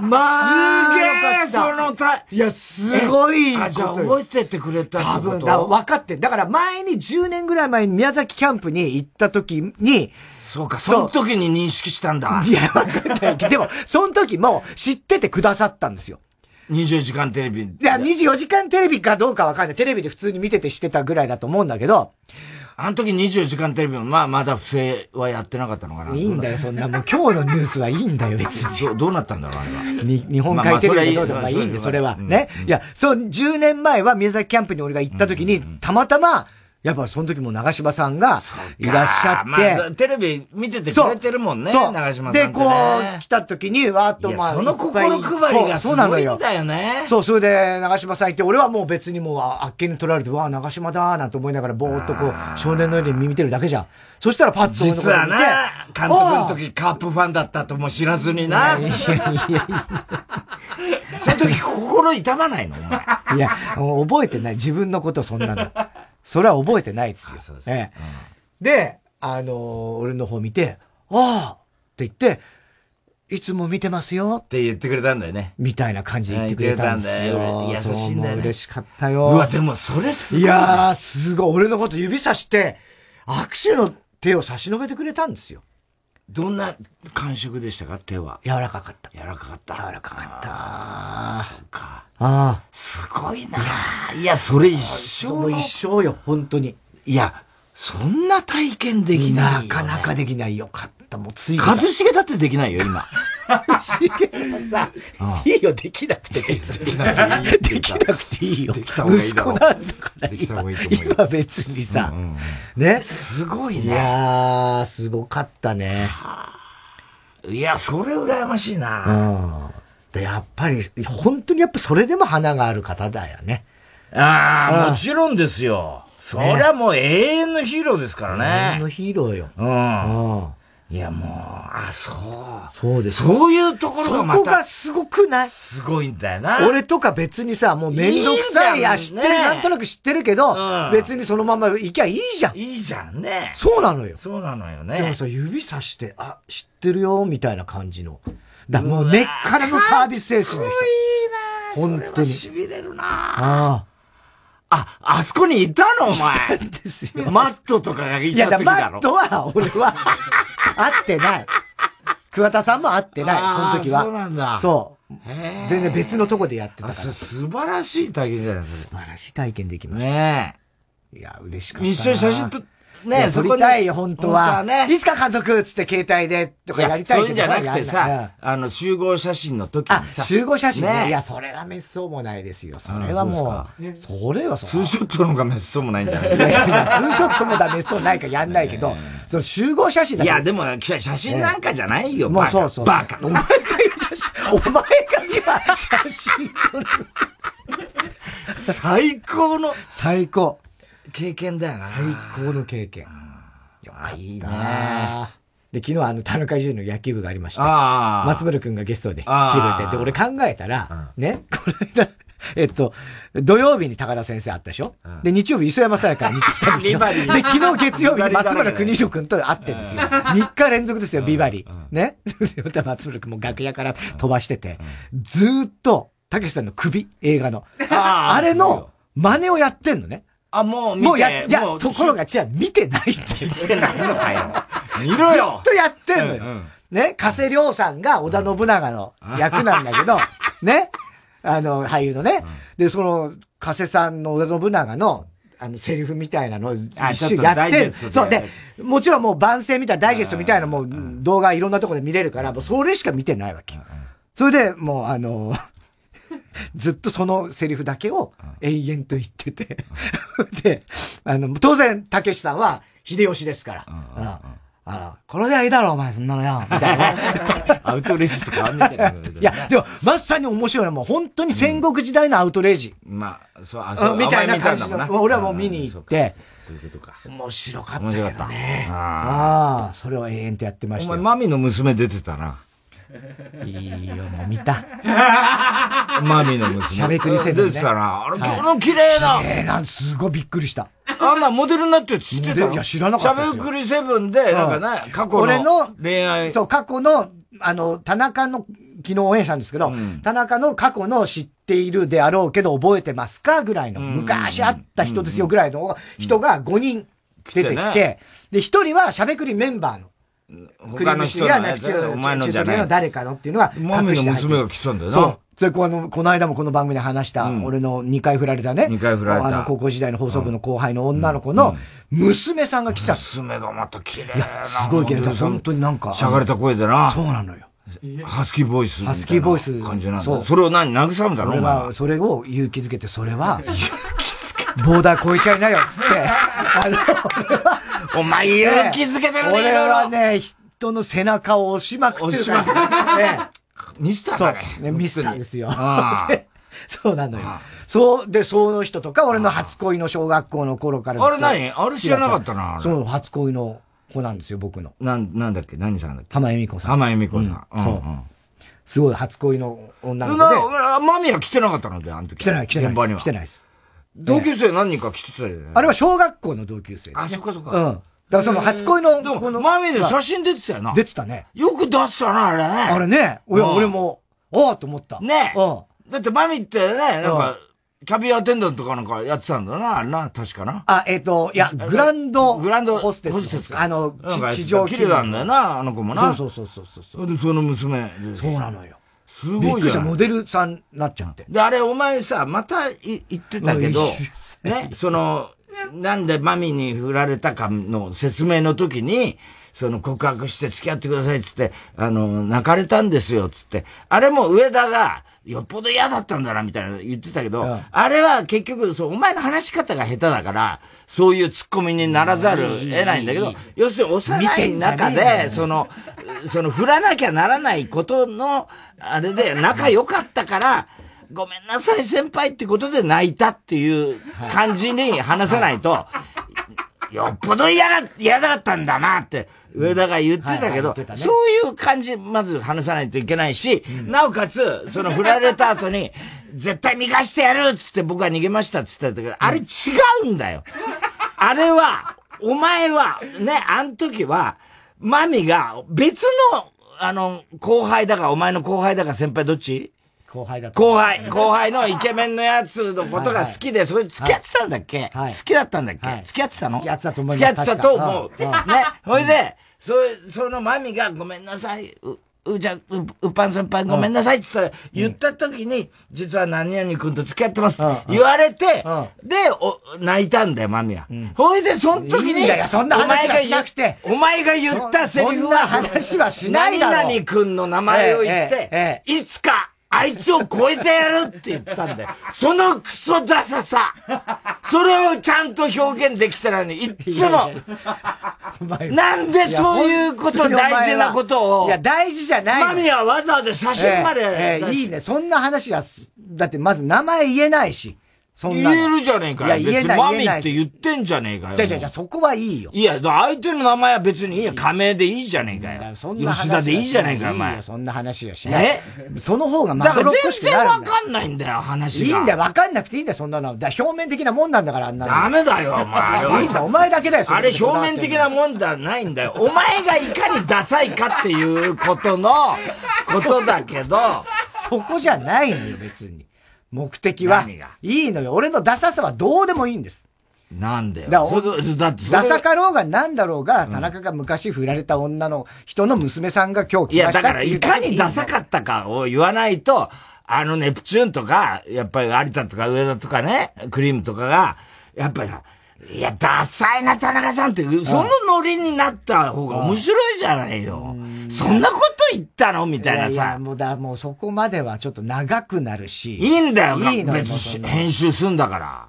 まあ、すげえそのた、いや、すごい。あ、じゃあ覚えててくれた多分、だ分かってだから前に10年ぐらい前に宮崎キャンプに行った時に、そうか、その時に認識したんだ。いや、分かった。でも、その時も知っててくださったんですよ。24時間テレビ。いや、24時間テレビかどうかわかんない。テレビで普通に見てて知ってたぐらいだと思うんだけど、あの時24時間テレビも、まあ、まだ不正はやってなかったのかな。いいんだよ、そんな。もう今日のニュースはいいんだよ、別に。どどうなったんだろう、あれは。に日本海テレビでどいいんで、それは。ね。いや、そう、10年前は宮崎キャンプに俺が行った時に、たまたま、やっぱその時も長嶋さんがいらっしゃって。まあ、テレビ見ててくれてるもんね。そう。長嶋さん、ね、で、こう、来た時に、わーっとまあ。その心配りがすごいんだよね。そう、それで長嶋さんいて、俺はもう別にもうあっけに取られて、わー長嶋だーなんて思いながらぼーっとこう、少年のように見てるだけじゃん。そしたらパッと実はな、監督の時カープファンだったとも知らずにな。いやいやいや。その時心痛まないのお前。いや、覚えてない。自分のことそんなの。それは覚えてないですよ。そうです、ええ、で、あの、俺の方見て、ああって言って、いつも見てますよ。って言ってくれたんだよね。みたいな感じで言ってくれたんですよ。優しいんだよ、ね。嬉しかったよ。うわ、でもそれすごい。いやー、すごい。俺のこと指さして、握手の手を差し伸べてくれたんですよ。どんな感触でしたか？手は。柔らかかった。柔らかかった。柔らかかった。そうか。ああ。すごいな。いや、それ一生。一生よ、本当に。いや、そんな体験できない、ね、なかなかできないよ。かった。もうつい。一茂だってできないよ、今。さ、いいよ、できなくて別に。できなくていいよ。できた方がいい息子なんだから今、今別にさ、ね。すごいね。いやー、すごかったね。いや、それ羨ましいな。で、やっぱり、本当にやっぱそれでも花がある方だよね。ああ、もちろんですよ。そりゃもう永遠のヒーローですからね。永遠のヒーローよ。うん。いや、もう、あ、そう。そうです。そういうところがまた。そこがすごくない？すごいんだよな。俺とか別にさ、もうめんどくさい。いや、知ってる、なんとなく知ってるけど、うん、別にそのまま行きゃいいじゃん。いいじゃんね。そうなのよ。そうなのよね。でもさ、指さして、あ、知ってるよ、みたいな感じの。だもう根っからのサービス精神の人。かっこいいな本当に。痺れるなああ。あ、あそこにいたの？お前。いですよ。マットとかがいた時だろ？いや、マットは、俺は、会ってない。桑田さんも会ってない、その時は。そうなんだ。そう。全然別のとこでやってたから。素晴らしい体験じゃないですか。素晴らしい体験できました。ねえ。いや、嬉しかった。一緒に写真撮って、ね撮りたいよ、本当は。ね。いつか監督つって携帯でとかやりたいそういうんじゃなくてさ、あの、集合写真の時にさ。集合写真ね。いや、それは滅相もないですよ。それはもう、それはそツーショットのが滅相もないんじゃない？ですか。いやいや、ツーショットもだ、滅相ないかやんないけど、(laughs) その集合写真だいや、でも、写真なんかじゃないよ、もうそうそう。バカ。お前がお前が今、写真撮る。(laughs) (laughs) 最高の。最高。経験だよな。最高の経験。よかった。いいね。で、昨日あの、田中樹の野球部がありました。松村くんがゲストで来てくれて、で、俺考えたら、ね、この間、えっと、土曜日に高田先生会ったでしょ、うん、で、日曜日磯山さやか日曜さんでしょで、昨日月曜日に松村邦弘君と会ってんですよ。3日連続ですよ、ビバリー。ね？松村君も楽屋から飛ばしてて、ずーっと、たけしさんの首、映画の。あれの真似をやってんのね。あ、もう見てもうや、いや、ところが違う、見てないって言ってないのかよ。(laughs) 見ろよずっとやってんのよ。うんうん、ね、加瀬亮さんが織田信長の役なんだけど、(laughs) ね、あの、俳優のね。で、その、加瀬さんの織田信長の、あの、セリフみたいなのを一緒やって、そう。で、もちろんもう番宣みたいな、ダイジェストみたいなもう動画いろんなところで見れるから、もうそれしか見てないわけ。それで、もうあの、ずっとそのセリフだけを永遠と言ってて (laughs) で、あの、当然、たけしさんは秀吉ですから。あら、これではいいだろ、お前、そんなのよ。みたいな。(laughs) アウトレイジとかあんねんけど、いや、でも、まさに面白いのはもう本当に戦国時代のアウトレイジ。うん、まあ、そう、あ、そう、みたいな感じの。俺はもう見に行って。そういうことか。面白かったよね。ああ、それを永遠とやってました。お前、マミの娘出てたな。いいよ、もう見た。(laughs) マミの娘。しゃべくりセブン、ね。出てたな。あれ、この綺麗な。綺麗な、すごいびっくりした。あんなモデルになってる知ってた？いや、知らなかったしゃべくりセブンで、なんかね、過去の恋愛。そう、過去の、あの、田中の、昨日応援したんですけど、うん、田中の過去の知っているであろうけど覚えてますかぐらいの、昔会った人ですよぐらいの人が5人出てきて、で、1人はしゃべくりメンバーの。他の人のやつ、お前のじゃない。の誰かのっていうのが、マミの娘が来たんだよな。そう。それこの、この間もこの番組で話した、俺の2回振られたね。2回振られた。あの、高校時代の放送部の後輩の女の子の、娘さんが来た。娘がまた綺麗な。すごい綺麗だ。本当になんか。しゃがれた声でな。そうなのよ。ハスキーボイス。ハスキーボイス。感じなんだ。そう。それを何慰めたの？俺は、それを勇気づけて、それは、(laughs) 勇気づけボーダー越えちゃいなよ、つって。あの、お前勇気づけてるね、俺はね、人の背中を押しまくってるから。ね。ミスターだね。ね、ミスターですよ。(laughs) そうなのよ。そう、で、その人とか、俺の初恋の小学校の頃から。あれ何？あれ知らなかったな。そう、初恋の子なんですよ、僕の。なん、なんだっけ？何さんだっけ？浜恵美子さん。浜恵美子さん。そう。すごい初恋の女の子で。マミは来てなかったの？で、あの時。来てない、来てない。現場には。来てないです。同級生何人か来てたよね。あれは小学校の同級生あ、そっかそっか。うん。だからその初恋の、でも、マミーで写真出てたよな。出てたね。よく出したな、あれね。あれね。俺俺も、ああと思った。ねだってマミってね、なんか、キャビアテンダントかなんかやってたんだな、あれな、確かな。あ、えっ、ー、と、いや、グランド、グランドホステス。ホステスあの、地上綺麗なんだよな、あの子もな。そうそうそうそうそう。で、その娘そうなのよ。すごいじゃん。モデルさんなっちゃって。で、あれ、お前さ、また言ってたけど、(laughs) ね、その、なんでマミに振られたかの説明の時に、その告白して付き合ってくださいっつって、あの、泣かれたんですよっつって、あれも上田が、よっぽど嫌だったんだな、みたいな言ってたけど、うん、あれは結局、そう、お前の話し方が下手だから、そういうツッコミにならざる得ないんだけど、要するに幼い中で、その、その、振らなきゃならないことの、あれで仲良かったから、ごめんなさい先輩ってことで泣いたっていう感じに話さないと、よっぽど嫌が、嫌だったんだなって、上田が言ってたけど、そういう感じ、まず話さないといけないし、なおかつ、その振られた後に、(laughs) 絶対見返してやるっつって僕は逃げましたっつってたけど、あれ違うんだよ。あれは、お前は、ね、あの時は、マミが別の、あの、後輩だか、お前の後輩だか先輩どっち後輩だ後輩、後輩のイケメンのやつのことが好きで、それ付き合ってたんだっけ、好きだったんだっけ、付き合ってたの？付き合ってたと思います。付き合ってたと思う。ね。ほいで、そ、そのマミがごめんなさい、う、じゃ、う、うっぱん先輩ごめんなさいって言ったら、言った時に、実は何々君と付き合ってます言われて、で、お、泣いたんだよ、マミは。ほいで、その時に、そんな話がしなくて。お前が言ったセリフは、話はしないだろ。何々君の名前を言って、いつか、あいつを超えてやるって言ったんだよ。そのクソダサさ。それをちゃんと表現できたのに、いつも。なんでそういうこと、大事なことを。いや、大事じゃない。マミはわざわざ写真まで。えーえー、いいね。そんな話は、だってまず名前言えないし。そんな。言えるじゃねえかよ。いや、言えない。マミって言ってんじゃねえかよ。じゃじゃじゃそこはいいよ。いや、相手の名前は別にいいよ。仮名でいいじゃねえかよ。そんな吉田でいいじゃねえかよ、お前。そんな話はしない。えその方がまだから全然わかんないんだよ、話が。いいんだよ、わかんなくていいんだよ、そんなの。だ表面的なもんなんだから、あんなの。ダメだよ、お前。いいんだ、お前だけだよ、あれ表面的なもんではないんだよ。お前がいかにダサいかっていうことの、ことだけど。そこじゃないのよ、別に。目的は？何が？いいのよ。俺のダサさはどうでもいいんです。なんでよ？だだってダサかろうがなんだろうが、田中が昔振られた女の人の娘さんが今日来ましたいや、だからいかにダサかったかを言わないと、あのネプチューンとか、やっぱり有田とか上田とかね、クリームとかが、やっぱりさ、いや、ダサいな、田中さんって、そのノリになった方が面白いじゃないよ。そんなこと言ったの？みたいなさ。いやもうだ、もうそこまではちょっと長くなるし。いいんだよ、いいの別に編集すんだから。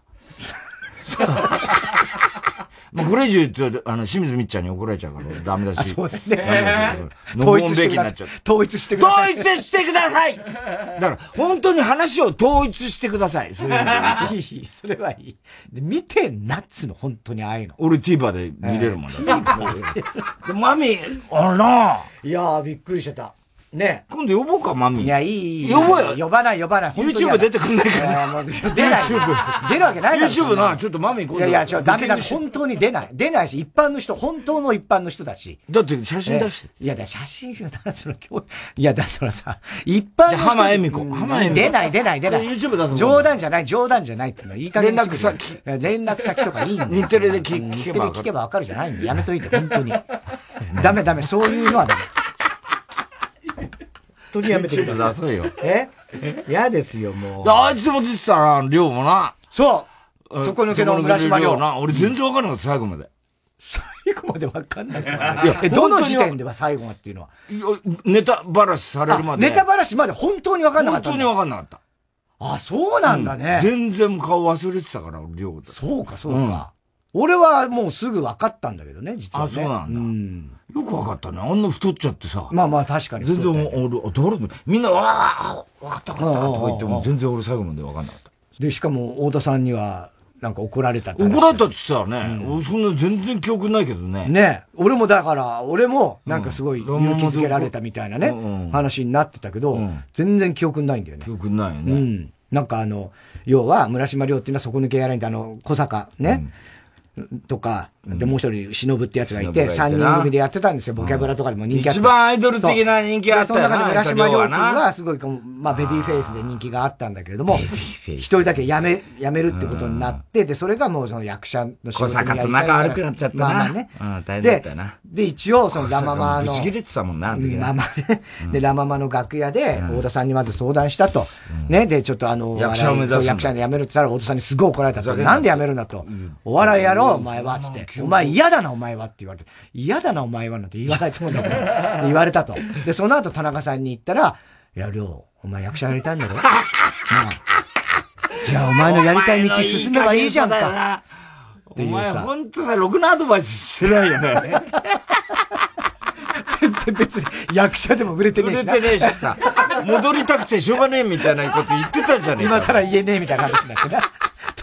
(laughs) まあ、これ以上言うと、あの、清水みっちゃんに怒られちゃうから、ダメだし。そうだね。統一してください。統一してください。統一してくださいだから、本当に話を統一してください。そういうの。(laughs) いい、それはいい。で、見てんなっつの、本当にああいうの。俺 TVer で見れるもんだ。で、マミ、あらな。いやー、びっくりしてた。ね今度呼ぼうか、マミー。いや、いい。呼ぼうよ。呼ばない、呼ばない。YouTube 出てくんないから。出ない。YouTube。出るわけないから。YouTube な、ちょっとマミー今度。いやいや、違う、ダメだ。本当に出ない。出ないし、一般の人、本当の一般の人だし。だって写真出して。いや、だ写真、だその、いや、だそのさ、一般の人。浜恵美子。浜恵美子。出ない、出ない、出ない。YouTube 出す冗談じゃない、冗談じゃないってのいい加減連絡先。連絡先とかいいんだ日テレで聞けば。日テレ聞けばわかるじゃないんだやめといて、本当に。ダメダメ、そういうのはダメ。当にやめてください。よ。え？嫌ですよ、もう。あいつも出てたな、量もな。そう。そこ抜けの村島亮な。俺全然わかんなかった、最後まで。最後までわかんないから。いや、どの時点では最後までっていうのは。ネタばらしされるまで。ネタばらしまで本当にわかんなかった。本当にわかんなかった。あ、そうなんだね。全然顔忘れてたから、量そうか、そうか。俺はもうすぐ分かったんだけどね、実は、ね。あ、そうなんだ。うん。よく分かったね。あんな太っちゃってさ。まあまあ確かに、全然、俺、誰みんな、わあ、分かった分かったとか言っても、全然俺最後まで分かんなかった。で、しかも、太田さんには、なんか怒られた怒られたって言ったらね、うん、そんな全然記憶ないけどね。ね俺もだから、俺もなんかすごい勇気づけられたみたいなね、うん、話になってたけど、うん、全然記憶ないんだよね。記憶ないよね。うん。なんかあの、要は、村島亮っていうのは底抜けやらんで、あの、小坂ね、とか、で、もう一人、忍ってやつがいて、三人組でやってたんですよ。ボキャブラとかでも人気あった。一番アイドル的な人気あったよその中で村島亮君がすごい、まあ、ベビーフェイスで人気があったんだけれども、一人だけ辞め、辞めるってことになって、で、それがもうその役者の仕事にやりたい。小坂と仲悪くなっちゃったな。まあまあね。うん、大変だったな。で、一応、そのラママの。ぶち切れてたもんな、ラマね。で、ラママの楽屋で、太田さんにまず相談したと。ね、で、ちょっとあの、役者を目指す。役者で辞めるって言ったら、太田さんにすごい怒られたと。なんで辞めるんだと。お笑いやろう、お前は、つって。お前嫌だな、お前はって言われて。嫌だな、お前はなんて言わないつもりだから。(laughs) 言われたと。で、その後田中さんに言ったら、いや、りょう、お前役者やりたいんだろまあ。(laughs) じゃあお前のやりたい道進めばいいじゃんか。お前ほんとさ、ろくなアドバイスしてないよね。(laughs) 全然別に役者でも売れてねえし売れてねえしさ、戻りたくてしょうがねえみたいなこと言ってたじゃねえか。今更言えねえみたいな話だってな。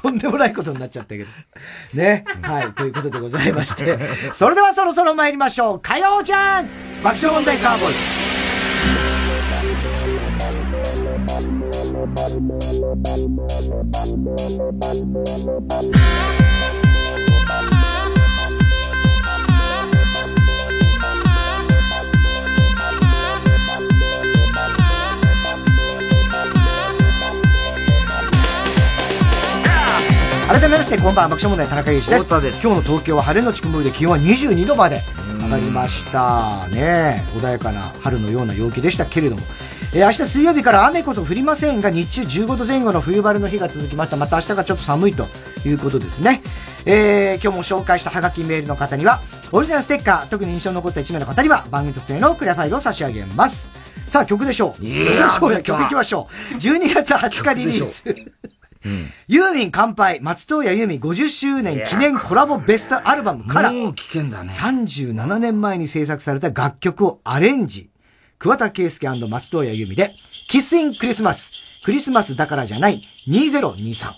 とんでもないことになっちゃったけど。ね。はい。ということでございまして。それではそろそろ参りましょう。火曜じゃん爆笑問題カーボーイ。改めまして、こんばんは、爆笑問題田中裕二です。です今日の東京は晴れのち曇りで気温は22度まで上がりました。ね穏やかな春のような陽気でしたけれども。えー、明日水曜日から雨こそ降りませんが、日中15度前後の冬晴れの日が続きました。また明日がちょっと寒いということですね。えー、今日も紹介したハガキメールの方には、オリジナルステッカー、特に印象に残った1名の方には、番組特製のクリアファイルを差し上げます。さあ、曲でしょう。曲でしょう曲いきましょう。12月20日リリース。ユーミン乾杯、松任谷由実50周年記念コラボベストアルバムから、もう危険だね。37年前に制作された楽曲をアレンジ。桑田佳祐松任谷由実で、キスインクリスマス。クリスマスだからじゃない2023。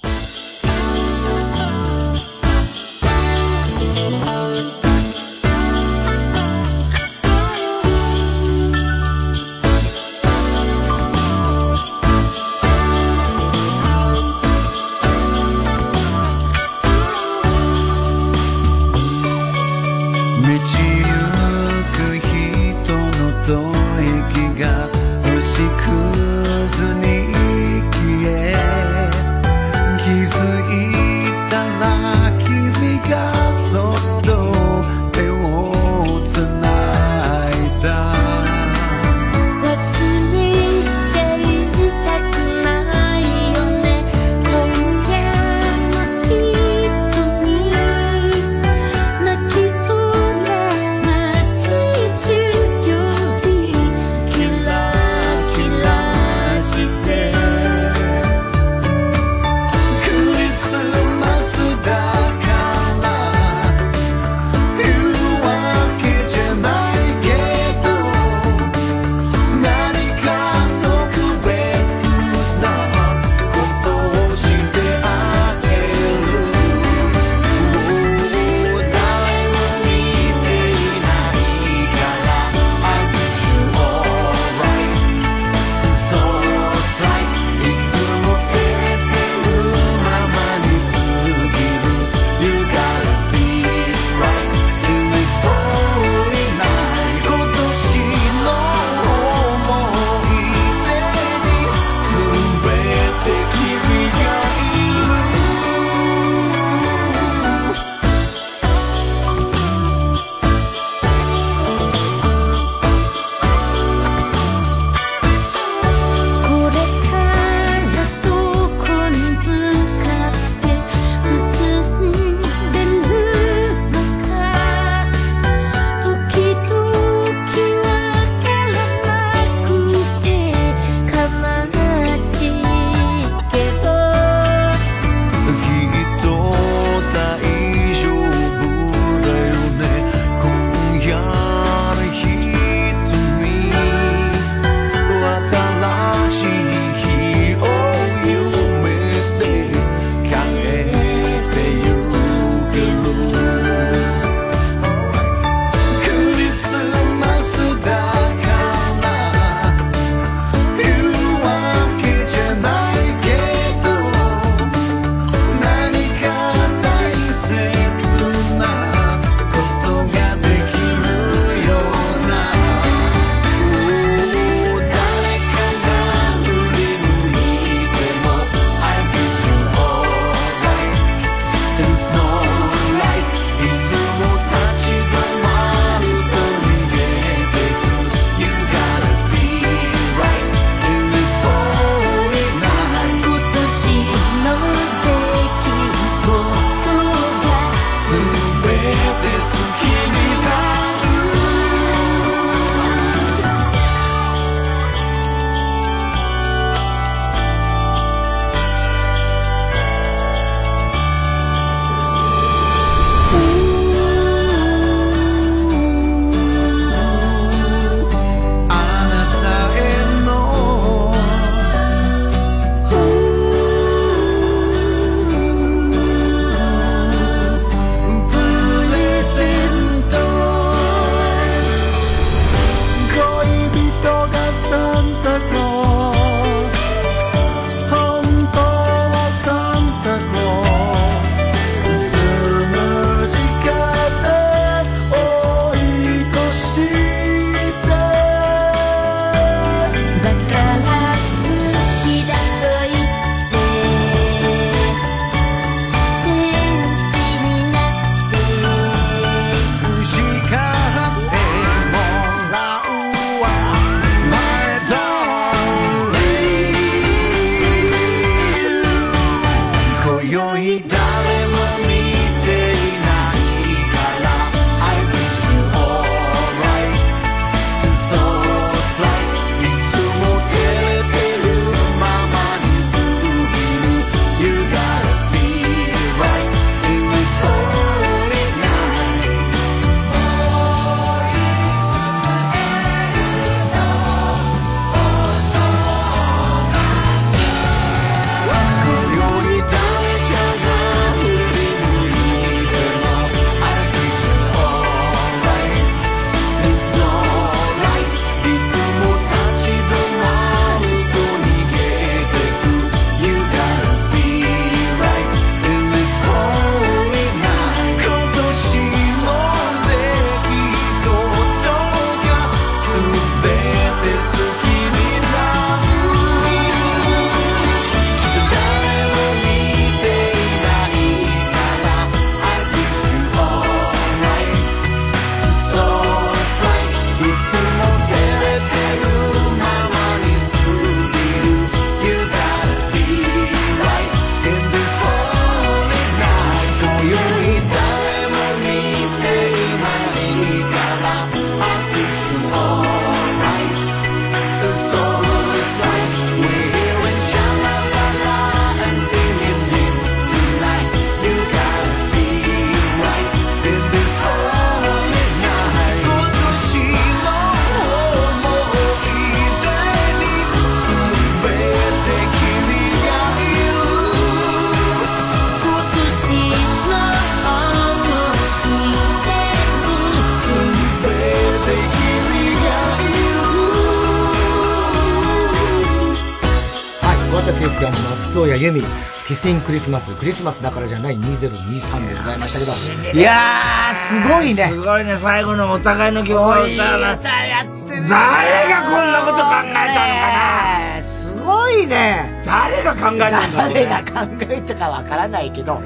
松任谷由実、キスインクリスマス、クリスマスだからじゃない2023でございましたけど。いやー、すごいね。すごいね、最後のお互いの曲を歌うな。誰がこんなこと考えたのかなすごいね。誰が考えたんだろう、誰が考えたかわからないけど、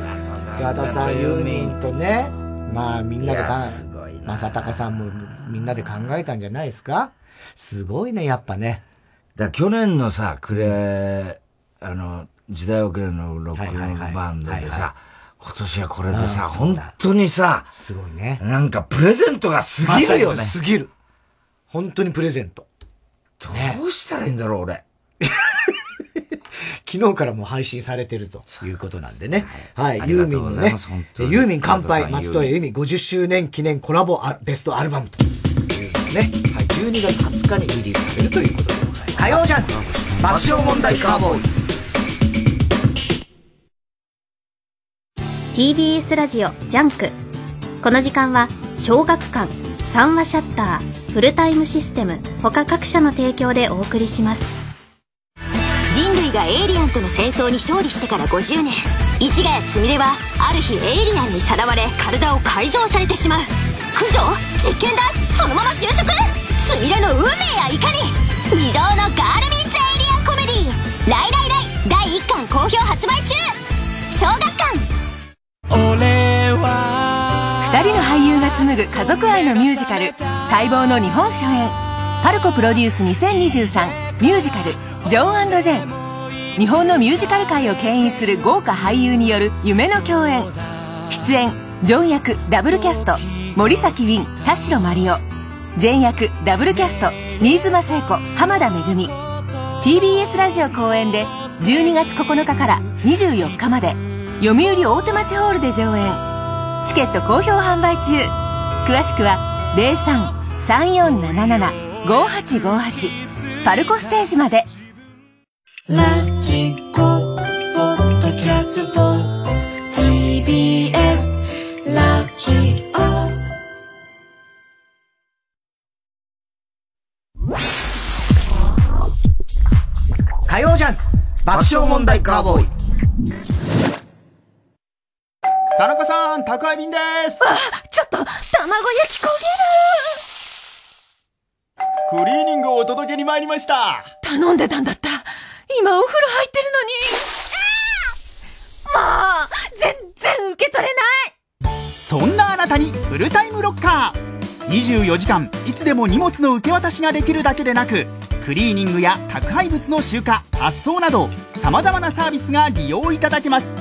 和田さん、ユーミンとね、まあみんなで考え、正隆さんもみんなで考えたんじゃないですかすごいね、やっぱね。だ去年のさ、くれ、あの、時代遅れのロックバンドでさ、今年はこれでさ、本当にさ、すごいね。なんかプレゼントがすぎるよね。すぎる。本当にプレゼント。どうしたらいいんだろう、俺。(laughs) 昨日からも配信されてるということなんでね。はい。ユーミンのね、ユーミン乾杯、松任谷由実50周年記念コラボベストアルバムというのね、はい、12月20日にリリースされるということでございます。火曜ジャンク爆笑問題カーボーイ TBS ラジオジャンク。この時間は小学館三和シャッターフルタイムシステム他各社の提供でお送りします。人類がエイリアンとの戦争に勝利してから50年。市ヶ谷すみれはある日エイリアンにさらわれ体を改造されてしまう。駆除実験台そのまま就職。すみれの運命やいかに。未曾有のガールミンズエイリアンコメディー「ライライライ」第1巻好評発売中。小学館2人の俳優が紡ぐ家族愛のミュージカル待望の日本初演。パルコプロデュース2023ミュージカル「ジョンジェン」日本のミュージカル界を牽引する豪華俳優による夢の共演。出演ジョン役ダブルキャスト森崎ウィン田代真理夫。ジェン役ダブルキャスト新妻聖子浜田めぐみ TBS ラジオ公演で12月9日から24日まで。読売大手町ホールで上演チケット好評販売中。詳しくは03-3477-5858パルコステージまで。ラジコポッドキャスト。TBS ラジオ。火曜ジャン爆笑問題カーボーイ田中さん宅配便です。あちょっと卵焼き焦げる。クリーニングをお届けに参りました。頼んでたんだった。今お風呂入ってるのに。もう全然受け取れない。そんなあなたにフルタイムロッカー。24時間いつでも荷物の受け渡しができるだけでなくクリーニングや宅配物の集荷発送などさまざまなサービスが利用いただけます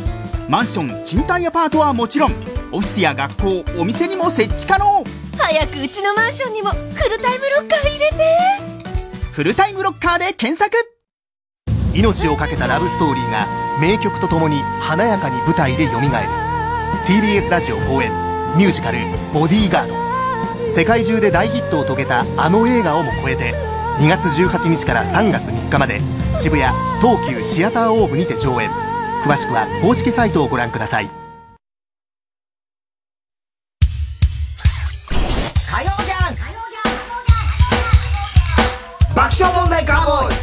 マンション賃貸アパートはもちろんオフィスや学校お店にも設置可能。早くうちのマンションにもフルタイムロッカー入れて。フルタイムロッカーで検索。命を懸けたラブストーリーが名曲とともに華やかに舞台で蘇る。TBS ラジオ公演ミュージカル「ボディーガード」世界中で大ヒットを遂げたあの映画をも超えて2月18日から3月3日まで渋谷東急シアターオーブにて上演詳しくは公式サイトをご覧ください。火曜じゃん。爆笑問題カーボーイ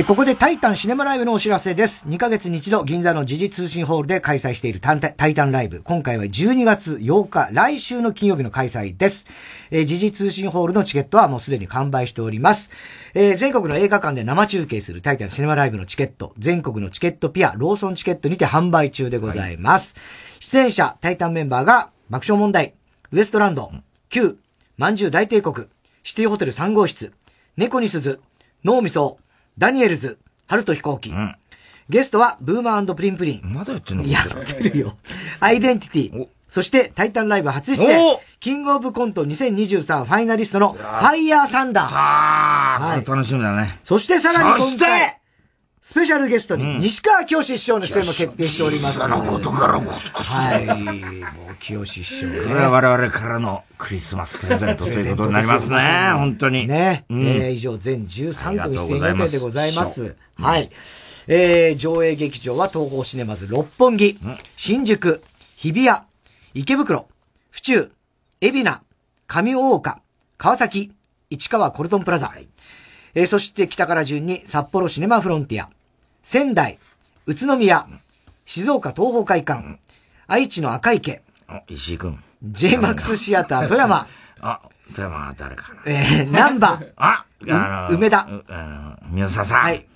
えここでタイタンシネマライブのお知らせです。2ヶ月に一度銀座の時事通信ホールで開催しているタイタンライブ。今回は12月8日、来週の金曜日の開催です。えー、時事通信ホールのチケットはもうすでに完売しております。えー、全国の映画館で生中継するタイタンシネマライブのチケット、全国のチケットピア、ローソンチケットにて販売中でございます。はい、出演者、タイタンメンバーが爆笑問題、ウエストランド、Q、まんじゅう大帝国、シティホテル3号室、猫に鈴、脳みそ、ダニエルズ、春と飛行機。うん、ゲストは、ブーマープリンプリン。まだやってんのやってるよ。アイデンティティ。そして、タイタンライブ初出演。キングオブコント2023ファイナリストの、ファイヤーサンダー。ああ、はい、楽しみだね。そしてさらに今回、スペシャルゲストに、西川清師匠の出演も決定しております。そのことからこそ。はい。もう、清師匠、ね。これは我々からのクリスマスプレゼントということになりますね。本当に。ね。うん、えー、以上、全13組出演予定でございます。はい。えー、上映劇場は東宝シネマズ六本木、新宿、日比谷、池袋、府中、海老名、上大岡、川崎、市川コルトンプラザ。はいえー、そして北から順に札幌シネマフロンティア、仙台、宇都宮、静岡東方会館、愛知の赤池、石井君。JMAX シアター富山、(laughs) あ、富山は誰か。えー、南波、あ、梅田、宮沢さん。はい。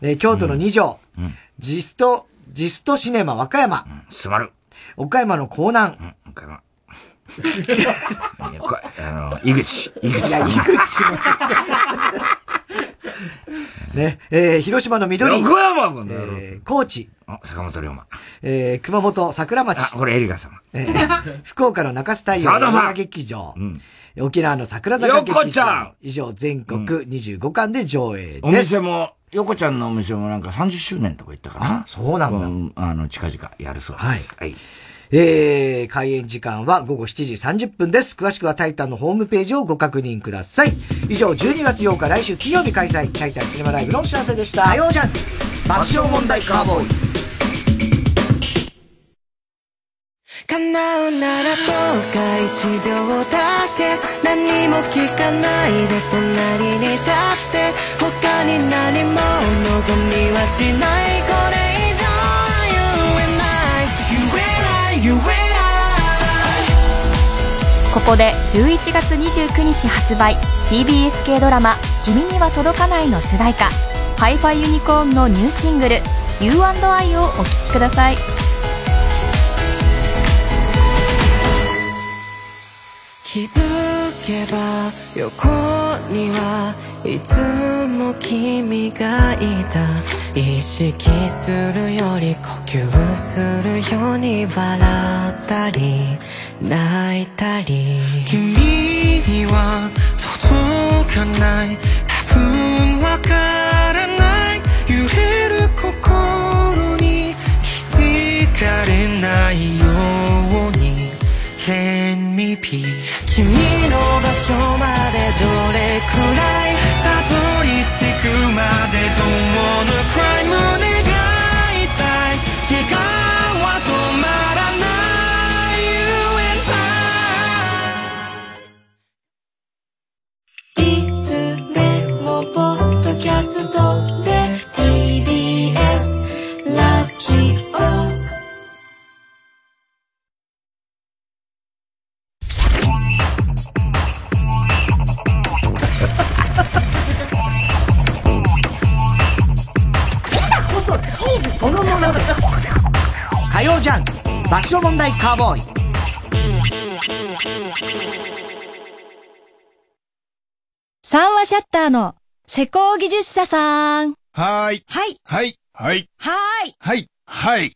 えー、京都の二条、うん、ジスト、ジストシネマ和歌山、すまる。岡山の江南、岡山。(laughs) あの、井口。井口。いや、井口ね、えー、広島の緑。横山君えー、高知。あ、坂本龍馬。えー、熊本桜町。あ、これエリガ様。えー、福岡の中洲太陽映劇場。うん。沖縄の桜坂劇場。横ちゃん以上、全国25館で上映です。お店も、横ちゃんのお店もなんか30周年とか言ったかな。そうなんだ。うん、あの、近々やるそうです。はい。はいえー、開演時間は午後7時30分です。詳しくはタイタンのホームページをご確認ください。以上、12月8日来週金曜日開催、タイタンシネマライブのお知らせでした。火曜じゃん爆笑問題カーボーイ。叶うならどうか一秒だけ何も聞かないで隣に立って他に何も望みはしないこれここで11月29日発売 TBS 系ドラマ「君には届かない」の主題歌 Hi−Fi ユニコーンのニューシングル「You&I」をお聴きください。気づけば横にはいつも君がいた。意識するより呼吸するように笑ったり泣いたり。君には届かない多分わからない。揺れる心に気づかれないように。君の場所までどれくらいたどり着くまで Don't wanna cry 胸が痛いは止まらない You and I いつでもポッドキャストで爆笑問題カーボーイ三話シャッターの施工技術者さん。はーい。はい。はい。はい。はーい。はい。はい。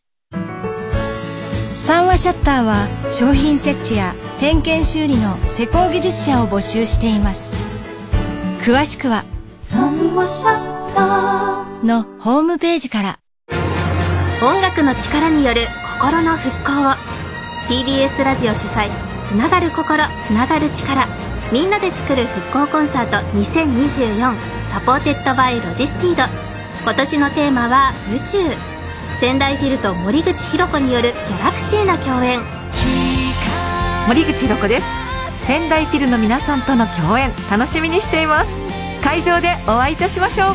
三話シャッターは商品設置や点検修理の施工技術者を募集しています。詳しくは三話シャッターのホームページから。音楽の力による心の復興を。TBS ラジオ主催つながる心つながる力。みんなで作る復興コンサート2024 supported by ロジスティード。今年のテーマは宇宙。仙台フィルと森口博子によるギャラクシーな共演。森口博子です。仙台フィルの皆さんとの共演楽しみにしています。会場でお会いいたしましょう。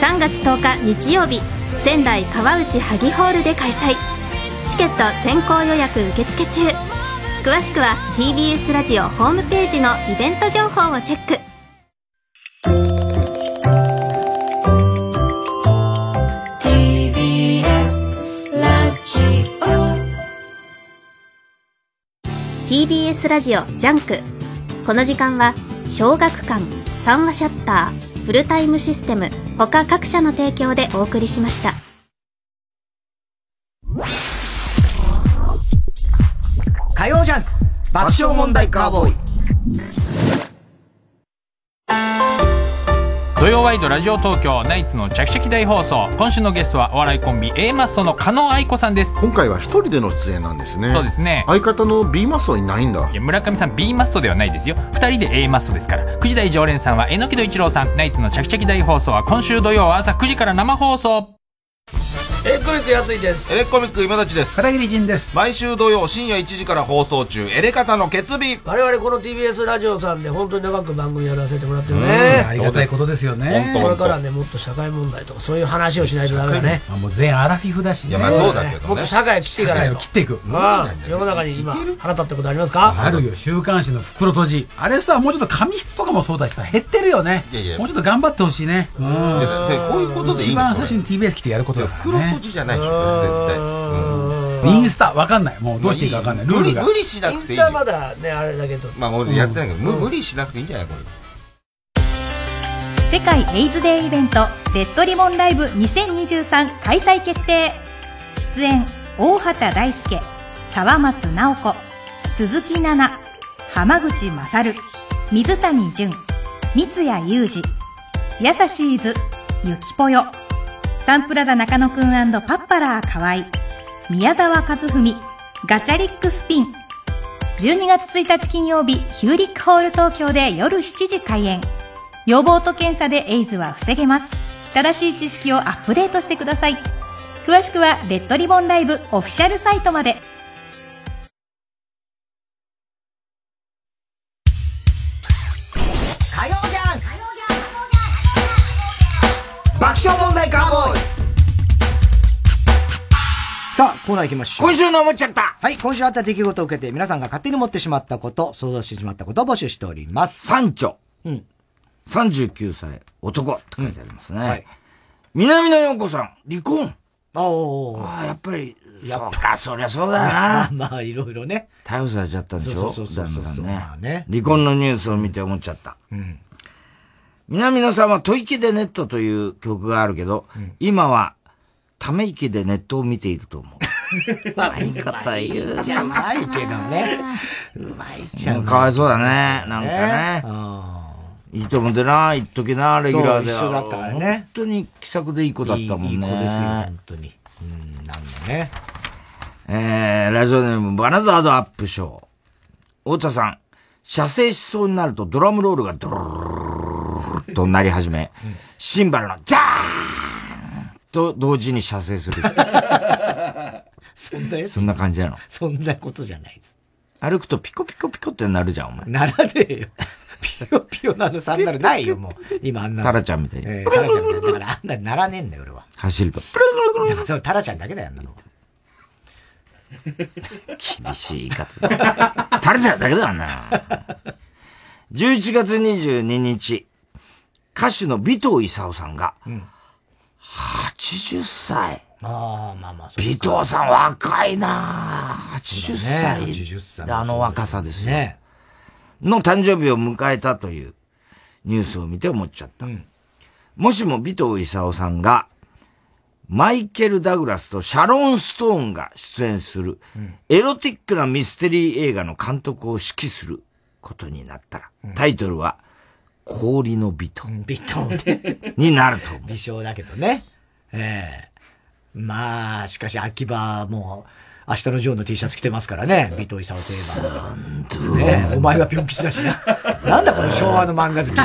3月10日日曜日仙台川内萩ホールで開催チケット先行予約受付中。詳しくは TBS ラジオホームページのイベント情報をチェック「TBS ラジオジャンク」この時間は小学館三和シャッターフルタイムシステム他各社の提供でお送りしました爆笑問題カーボーイ。土曜ワイドラジオ東京ナイツのチャキチャキ大放送。今週のゲストはお笑いコンビ A マッソの加納愛子さんです。今回は一人での出演なんですね。そうですね。相方の B マッソいないんだ。いや村上さん B マッソではないですよ。二人で A マッソですから。9時台常連さんは榎木戸一郎さん。ナイツのチャキチャキ大放送は今週土曜朝9時から生放送エレコミックやついです。エレコミック今立ちです。片桐仁です。毎週土曜深夜1時から放送中、エレカタの決日。我々この TBS ラジオさんで本当に長く番組やらせてもらってるね。ありがたいことですよね。これからね、もっと社会問題とかそういう話をしないとダメだね。あもう全アラフィフだしね。いや、まあそうだけどね。もっと社会を切っていかないと。切っていく。世の中に今、腹立ったことありますか？あるよ、週刊誌の袋閉じ。あれさ、もうちょっと紙質とかもそうだしさ、減ってるよね。いやいやもうちょっと頑張ってほしいね。うん。こういうことでいい一番最初に TBS 来てやることだからね。袋閉じじゃないでしょ、絶対。インスタ、わかんない。もうどうしていいかわかんない。ルールが。無理しなくていい。インスタまだね、あれだけど。まあ俺やってないけど、無理しなくていいんじゃないこれ。世界エイズデーイベントレッドリボンライブ2023開催決定出演大畑大輔沢松直子鈴木奈々浜口勝水谷隼三谷裕二やさしーずゆきぽよサンプラザ中野くんパッパラー河合宮沢和文ガチャリックスピン12月1日金曜日ヒューリックホール東京で夜7時開演予防と検査でエイズは防げます。正しい知識をアップデートしてください。詳しくは、レッドリボンライブオフィシャルサイトまで。爆笑問題カーボーイさあ、コーナー行きましょう。今週の思っちゃったはい、今週あった出来事を受けて、皆さんが勝手に持ってしまったこと、想像してしまったことを募集しております。三丁。うん。39歳、男って書いてありますね。はい。南野陽子さん、離婚。あおああ、やっぱり、そうか、そりゃそうだよな。まあ、いろいろね。逮捕されちゃったんでしょ？そうそうそうそうね離婚のニュースを見て思っちゃった。うん。南野さんは吐息でネットという曲があるけど、今はため息でネットを見ていると思う。う (laughs) まいこと言うじゃん。うまいけどね。うまいじゃん。かわいそうだね。なんかね。いいと思うんでな、一時な、レギュラーで。一緒だったからね本当に気さくでいい子だったもんね。いいいい子ですよ、本当に。うん、なんだね。えー、ラジオネーム、バナザードアップショー。太田さん、射精しそうになるとドラムロールがドロロロとなり始め、シンバルのジャーンと同時に射精する。(laughs) そんなやつ？そんな感じなの。そんなことじゃないです。歩くとピコピコピコってなるじゃん、お前。ならねえよ。ピヨピヨなのサンダルないよ、もう。今あんなの。タラちゃんみたいに。えータラちゃんみたいな。だからあんなにならねえんだよ、俺は。走ると。タラちゃんだけだよ、あんなの。厳しい言い方だ。タラちゃんだけだよ、あんなの。11月22日、歌手の尾藤勲さんが、80歳。ああ、まあまあ、尾藤さん若いなぁ80歳。80歳であの若さですよ。ねの誕生日を迎えたというニュースを見て思っちゃった。もしも尾藤勲さんが、マイケル・ダグラスとシャロン・ストーンが出演する、エロティックなミステリー映画の監督を指揮することになったら、タイトルは、氷の尾藤。尾藤で。(laughs) になると思う。微笑だけどね。ええまあ、しかし、秋葉も、明日のジョーの T シャツ着てますからね、尾藤勲といえば。ねお前はピョン吉だしな。(laughs) なんだこの昭和の漫画好き。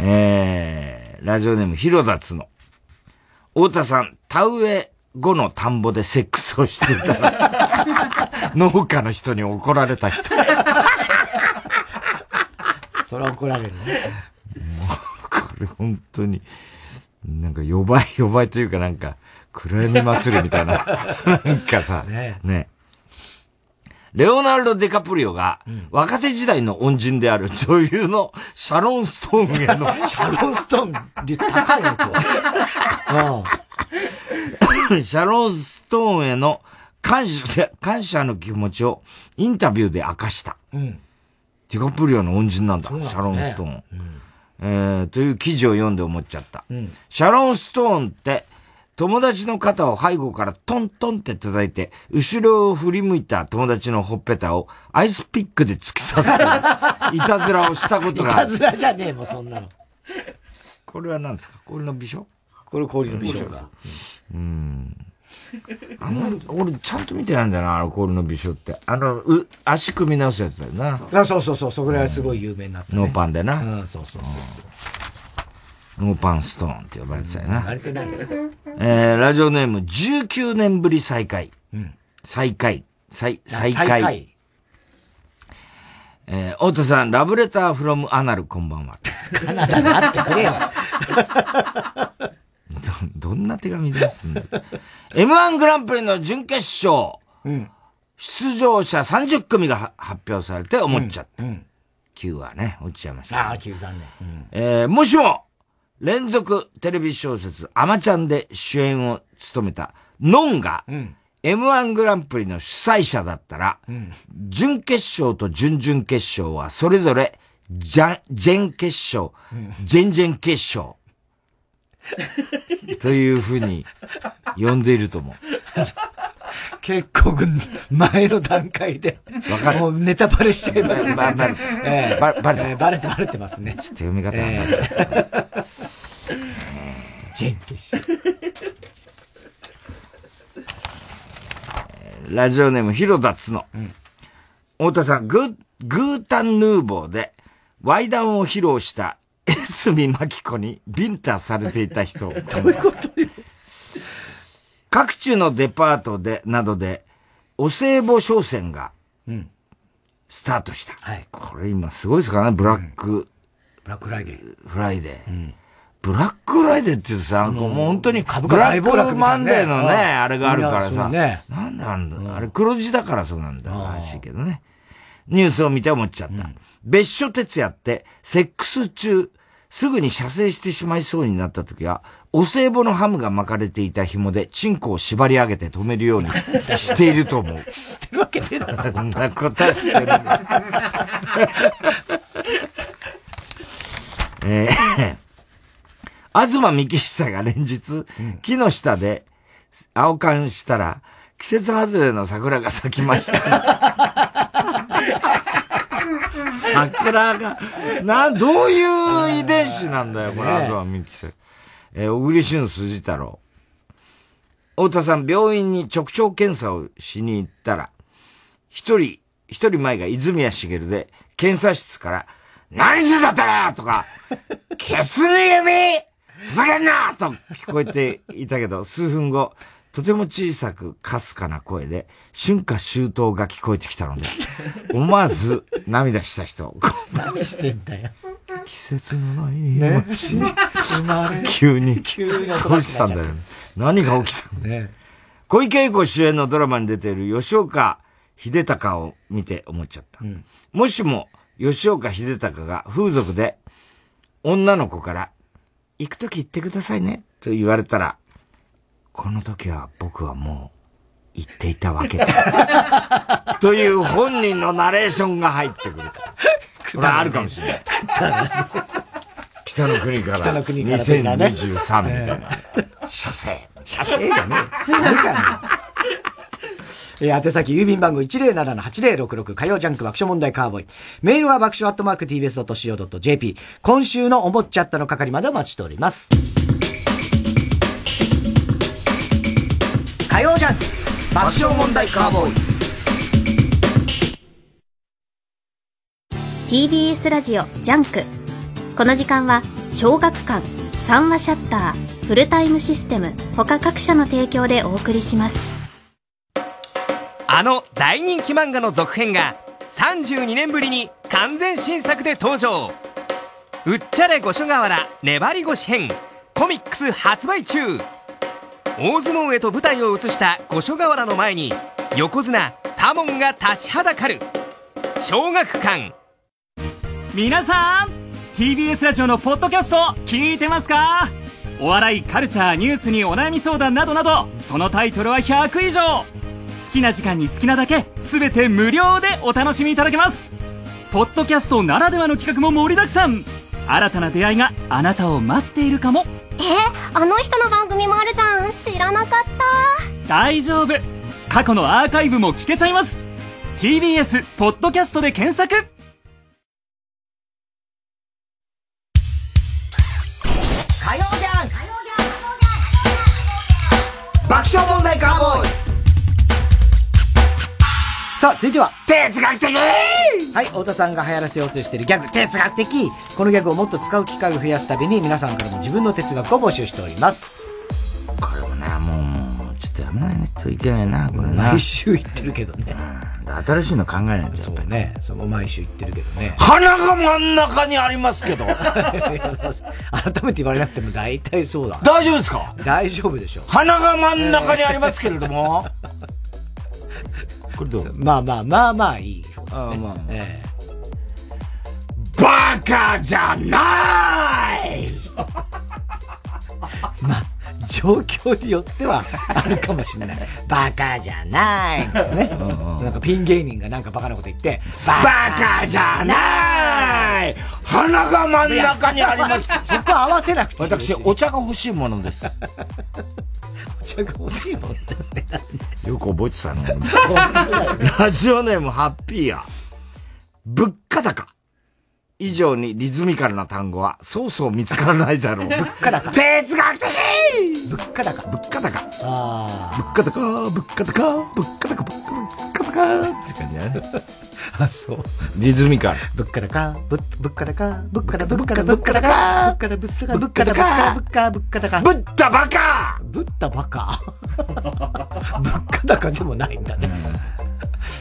えー、ラジオネーム、広田つの。太田さん、田植え後の田んぼでセックスをしていたら、(laughs) 農家の人に怒られた人。(laughs) それは怒られるね。これ本当に、なんか、呼ばい呼ばいというかなんか、暗闇祭りみたいな。なんかさ、ねね。レオナルド・デカプリオが、若手時代の恩人である (laughs) 女優のシャロン・ストーンへの、(laughs) シャロン・ストーン率高いの、こう。(laughs) シャロン・ストーンへの感謝、感謝の気持ちをインタビューで明かした。うん。ディカプリオの恩人なんだ、ねシャロン・ストーン。えー、という記事を読んで思っちゃった。うんシャロン・ストーンって、友達の肩を背後からトントンって叩いて、後ろを振り向いた友達のほっぺたをアイスピックで突き刺すとい (laughs) たずらをしたことがある。いたずらじゃねえもん、そんなの。これは何ですか？氷の美少これ氷の美少か。うん。あんまり、俺ちゃんと見てないんだよな、あの氷の美少って。あの、う、足組み直すやつだよな。あそうそうそう、そこらはすごい有名になった、ね。ノーパンでな。うん、そうそうそうそう。ノーパンストーンって呼ばれてたよな。えー、ラジオネーム19年ぶり再会。うん、再会。再、再会。再会えー、太田さん、ラブレターフロムアナルこんばんは。カナダにあってくれよ。(laughs) ど、どんな手紙ですんだ ?M1 グランプリの準決勝。うん、出場者30組が発表されて思っちゃった。うんうん、9はね、落ちちゃいました、ああ、9残念。うん、えー、もしも、連続テレビ小説、アマちゃんで主演を務めた、ノンが、うん、M1 グランプリの主催者だったら、うん、準決勝と準々決勝はそれぞれ、じゃん、ジェン決勝、うん、ジェンジェン決勝。(laughs) というふうに呼んでいると思う。結構、前の段階で。わかる。もうネタバレしちゃいますね。バレ、えー、バレ、バレて、ますね。ちょっと読み方はまずい。ジェン決勝。ラジオネーム、広田つの。うん、太田さん、グー、グータンヌーボーで、ワイダンを披露したエスミマキコにビンタされていた人。どういうこと各地のデパートで、などで、お歳暮商戦が、スタートした。はい。これ今すごいですからね、ブラック、うん、ブラックフライデー。フライデー。うんブラックフライデーってさ、もう本当に、ブラックマンデーのね、あれがあるからさ、なんだなんだ、あれ黒字だからそうなんだらしいけどね。ニュースを見て思っちゃった。別所哲也って、セックス中、すぐに射精してしまいそうになった時は、お歳暮のハムが巻かれていた紐で、チンコを縛り上げて止めるように (laughs) していると思う。してるわけねえだろ。そんなことはしてる。(laughs) えー東幹久が連日、木の下で青缶したら、季節外れの桜が咲きました。桜が、な、どういう遺伝子なんだよ、これ、東幹久。えー、小栗旬筋太郎。太田さん、病院に直腸検査をしに行ったら、一人、一人前が泉谷しげるで、検査室から、何するだったらとか、消す指ふざけんなと聞こえていたけど、数分後、とても小さくかすかな声で、春夏秋冬が聞こえてきたので、(laughs) 思わず涙した人。(laughs) 何してんだよ。季節のないね、急に。急に。どうしたんだよ、ね。何が起きたんだね。小池栄子主演のドラマに出ている吉岡秀隆を見て思っちゃった。うん、もしも吉岡秀隆が風俗で女の子から行くとき行ってくださいね、と言われたら、この時は僕はもう、行っていたわけだ。(laughs) という本人のナレーションが入ってくる。これあるかもしれない。北の国から。北の国から。2023みたいな。射精。射精じゃねえ。あるかね。えー、宛先郵便番号107-8066火曜ジャンク爆笑問題カーボーイ。メールは爆笑アットマーク tbs.co.jp。今週の思っちゃったの係までお待ちしております。火曜ジャンク爆笑問題カーボーイ。TBS ラジオジャンク。この時間は小学館、三話シャッター、フルタイムシステム、他各社の提供でお送りします。あの大人気漫画の続編が32年ぶりに完全新作で登場。うっちゃれ五所川原粘り腰編。コミックス発売中。大相撲へと舞台を移した五所川原の前に横綱多門が立ちはだかる。小学館。皆さん TBS ラジオのポッドキャスト聞いてますか？お笑いカルチャーニュースにお悩み相談などなどそのタイトルは100以上。好きな時間に好きなだけ全て無料でお楽しみいただけます。ポッドキャストならではの企画も盛りだくさん。新たな出会いがあなたを待っているかも。えあの人の番組もあるじゃん。知らなかった。大丈夫。過去のアーカイブも聞けちゃいます。TBS ポッドキャストで検索。火曜じゃん。爆笑問題カーボーイさあ、続いては。哲学的はい、太田さんが流行らせようとしているギャグ、哲学的このギャグをもっと使う機会を増やすために、皆さんからも自分の哲学を募集しております。これもな、もう、ちょっとやめないといけないな、これな。毎週言ってるけどね。新しいの考えないと。そうね。その毎週言ってるけどね。鼻が真ん中にありますけど。(laughs) 改めて言われなくても大体そうだ。大丈夫ですか？大丈夫でしょ。鼻が真ん中にありますけれども。(laughs) これどうまあまあまあまあいい方ですね。あまあえ。バカじゃない！(laughs) まあ、状況によってはあるかもしれない。(laughs) バカじゃないね。なんかピン芸人がなんかバカなこと言って、バカじゃない鼻が真ん中にあります。(laughs) そこ合わせなくて私、お茶が欲しいものです。(laughs) お茶が欲しいものですね。よく覚えてたの。ラジオネームハッピーや。物価高。以上にリズミカルな単語はそうそう見つからないだろう。物価高。哲学的物価高。物価高。あ物価高、物価高、物価高、物価高って感じだね。あ。(laughs) あ、そう。リズミカル。物価高、物物価高、物価高、物価高、物価高、物価高、物価高、物価高、物価物価高。ブッダバカブッダバカ物価高でもないんだね。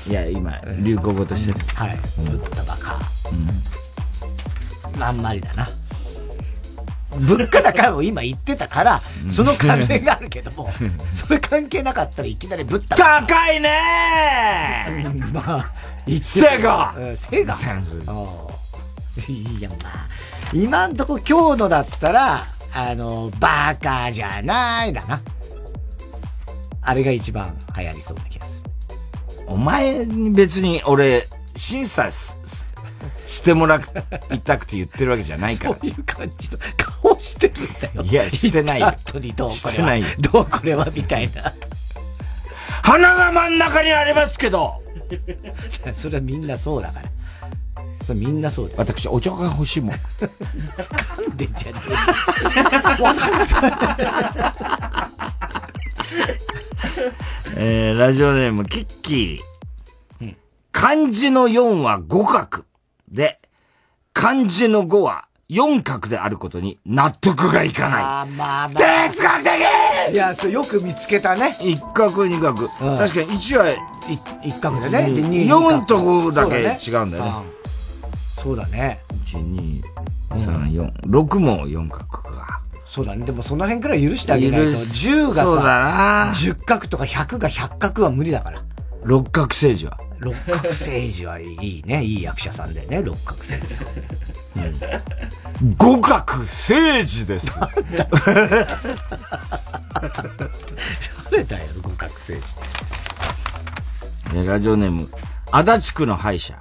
いや、今、流行語としてる。はい。ブッダバカ。あんまりだな。物価高を今言ってたから、その関連があるけども、それ関係なかったらいきなりぶった高いねー。(laughs) まあ、セガ。うんセガ。ああ。いや、まあ、今んとこ今日のだったら、あの、バカじゃないだな。あれが一番流行りそうな気がする。お前に別に俺、審査ししてもらいたくて言ってるわけじゃないから。そういう感じの顔してるんだよ。いや、してないよ。言った後にどうこれはしてないよ。どうこれはみたいな。鼻が真ん中にありますけど (laughs) それはみんなそうだから。それみんなそうです。私、お茶が欲しいもん。噛んでんじゃねえ (laughs) ー、ラジオネーム、キッキー。漢字の4は五角。で、漢字の5は4角であることに納得がいかない。あーまあまあ。哲学的いや、それよく見つけたね。一角二角。確かに1は一角でね。で二4と5だけ違うんだよね。そうだね。1、2、3、4。6も4角か。そうだね。でもその辺からい許してあげないと、許す10がさ、そうだな10角とか100が100角は無理だから。六角星児は。六角星児はいいね。いい役者さんでね、六角星児さん。五角星児です。誰だよ、五角星児って。えラジオネーム、足立区の歯医者。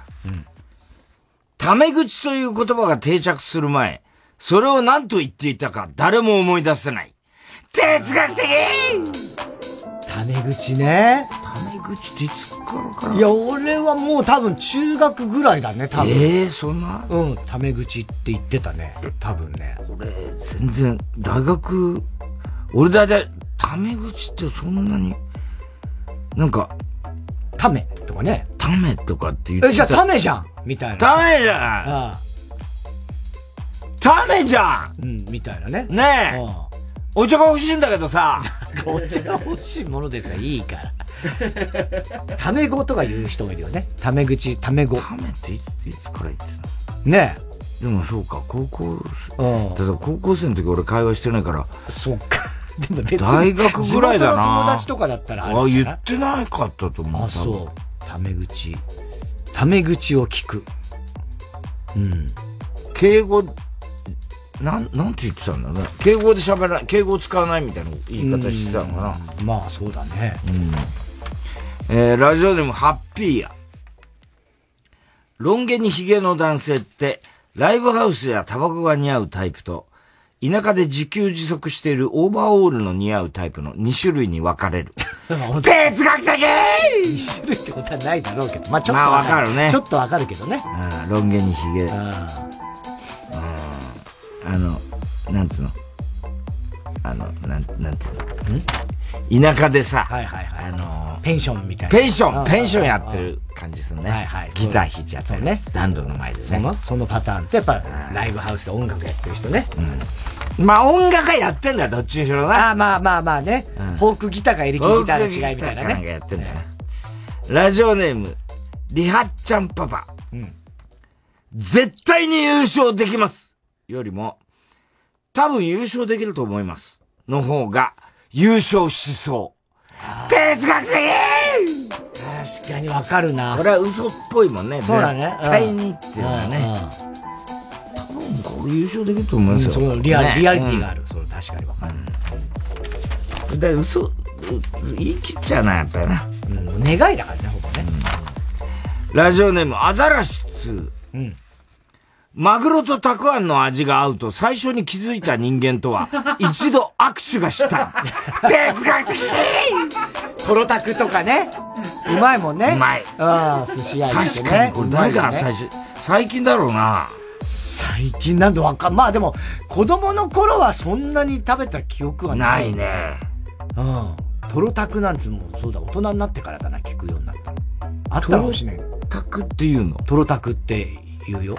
タメ口という言葉が定着する前、それを何と言っていたか誰も思い出せない。哲学的タメ口ね。タメ口っていつから？かないや、俺はもう多分中学ぐらいだね、多分。ええそんな？うん、タメ口って言ってたね。多分ね。俺、全然、大学、俺だいたい、タメ口ってそんなに、なんか、タメとかね。タメとかって言ってえ、じゃあタメじゃんみたいな。タメじゃんあタメじゃんうん、みたいなね。んねえお茶が欲しいんだけどさ。お茶が欲しいものでさ、いいから。タメ語とか言う人もいるよね。タメ口、タメ語。タメっていつ、いつから言ってたの？ねでもそうか、高校え。うん。ただ高校生の時俺会話してないから、そっか。(laughs) でも別に大学ぐらいだな友達とかだったらあるあ、言かってないかったと思う。なあ、そう。タメ口。タメ口を聞く。うん。敬語、なん、なんて言ってたんだろうね。敬語で喋らない、敬語を使わないみたいな言い方してたのかな。うんまあ、そうだね。うん。えー、ラジオネームハッピーや。ロン毛にヒゲの男性って、ライブハウスやタバコが似合うタイプと、田舎で自給自足しているオーバーオールの似合うタイプの2種類に分かれる。(laughs) 哲学的一種類ってことはないだろうけど。まあ、ちょっとまあわかるねちょっとわかるけどね。うん、ロン毛にヒゲ。うん。あの、なんつうの？あの、なん、なんつうの？ん？田舎でさ、はいはいはい。あのペンションみたいな。ペンション、ペンションやってる感じするね。はいはい。ギター弾いちゃってね。暖炉の前でね。その、そのパターンってやっぱライブハウスで音楽やってる人ね。まあ音楽はやってんだよ、どっちにしろな。あまあまあまあね。フォークギターかエレキギターの違いみたいななんかね。やってんだよな。ラジオネーム、リハッちゃんパパ。絶対に優勝できますよりも、多分優勝できると思います。の方が、優勝しそう。哲学的確かにわかるな。これは嘘っぽいもんね。そうだね絶対にっていうのはね。多分これ優勝できると思うんですよ。そのリアねリアリティがある。それ確かにわかる。で、嘘、う言い切っちゃうな、やっぱりな。うん願いだからね、ほぼね。ラジオネーム、アザラシ2。うんマグロとたくあんの味が合うと最初に気づいた人間とは、(laughs) 一度握手がした。哲学的トロタクとかね。うまいもんね。うまい。ああ、寿司屋行ってね。確かに、これ誰がうまいよね最初、最近だろうな。最近なんでわかん、まあでも、子供の頃はそんなに食べた記憶はな。ないいね。うん。トロタクなんつうもう、そうだ、大人になってからだな、聞くようになったの。あったのかもしれない。タクっていうの？トロタクって言うよ。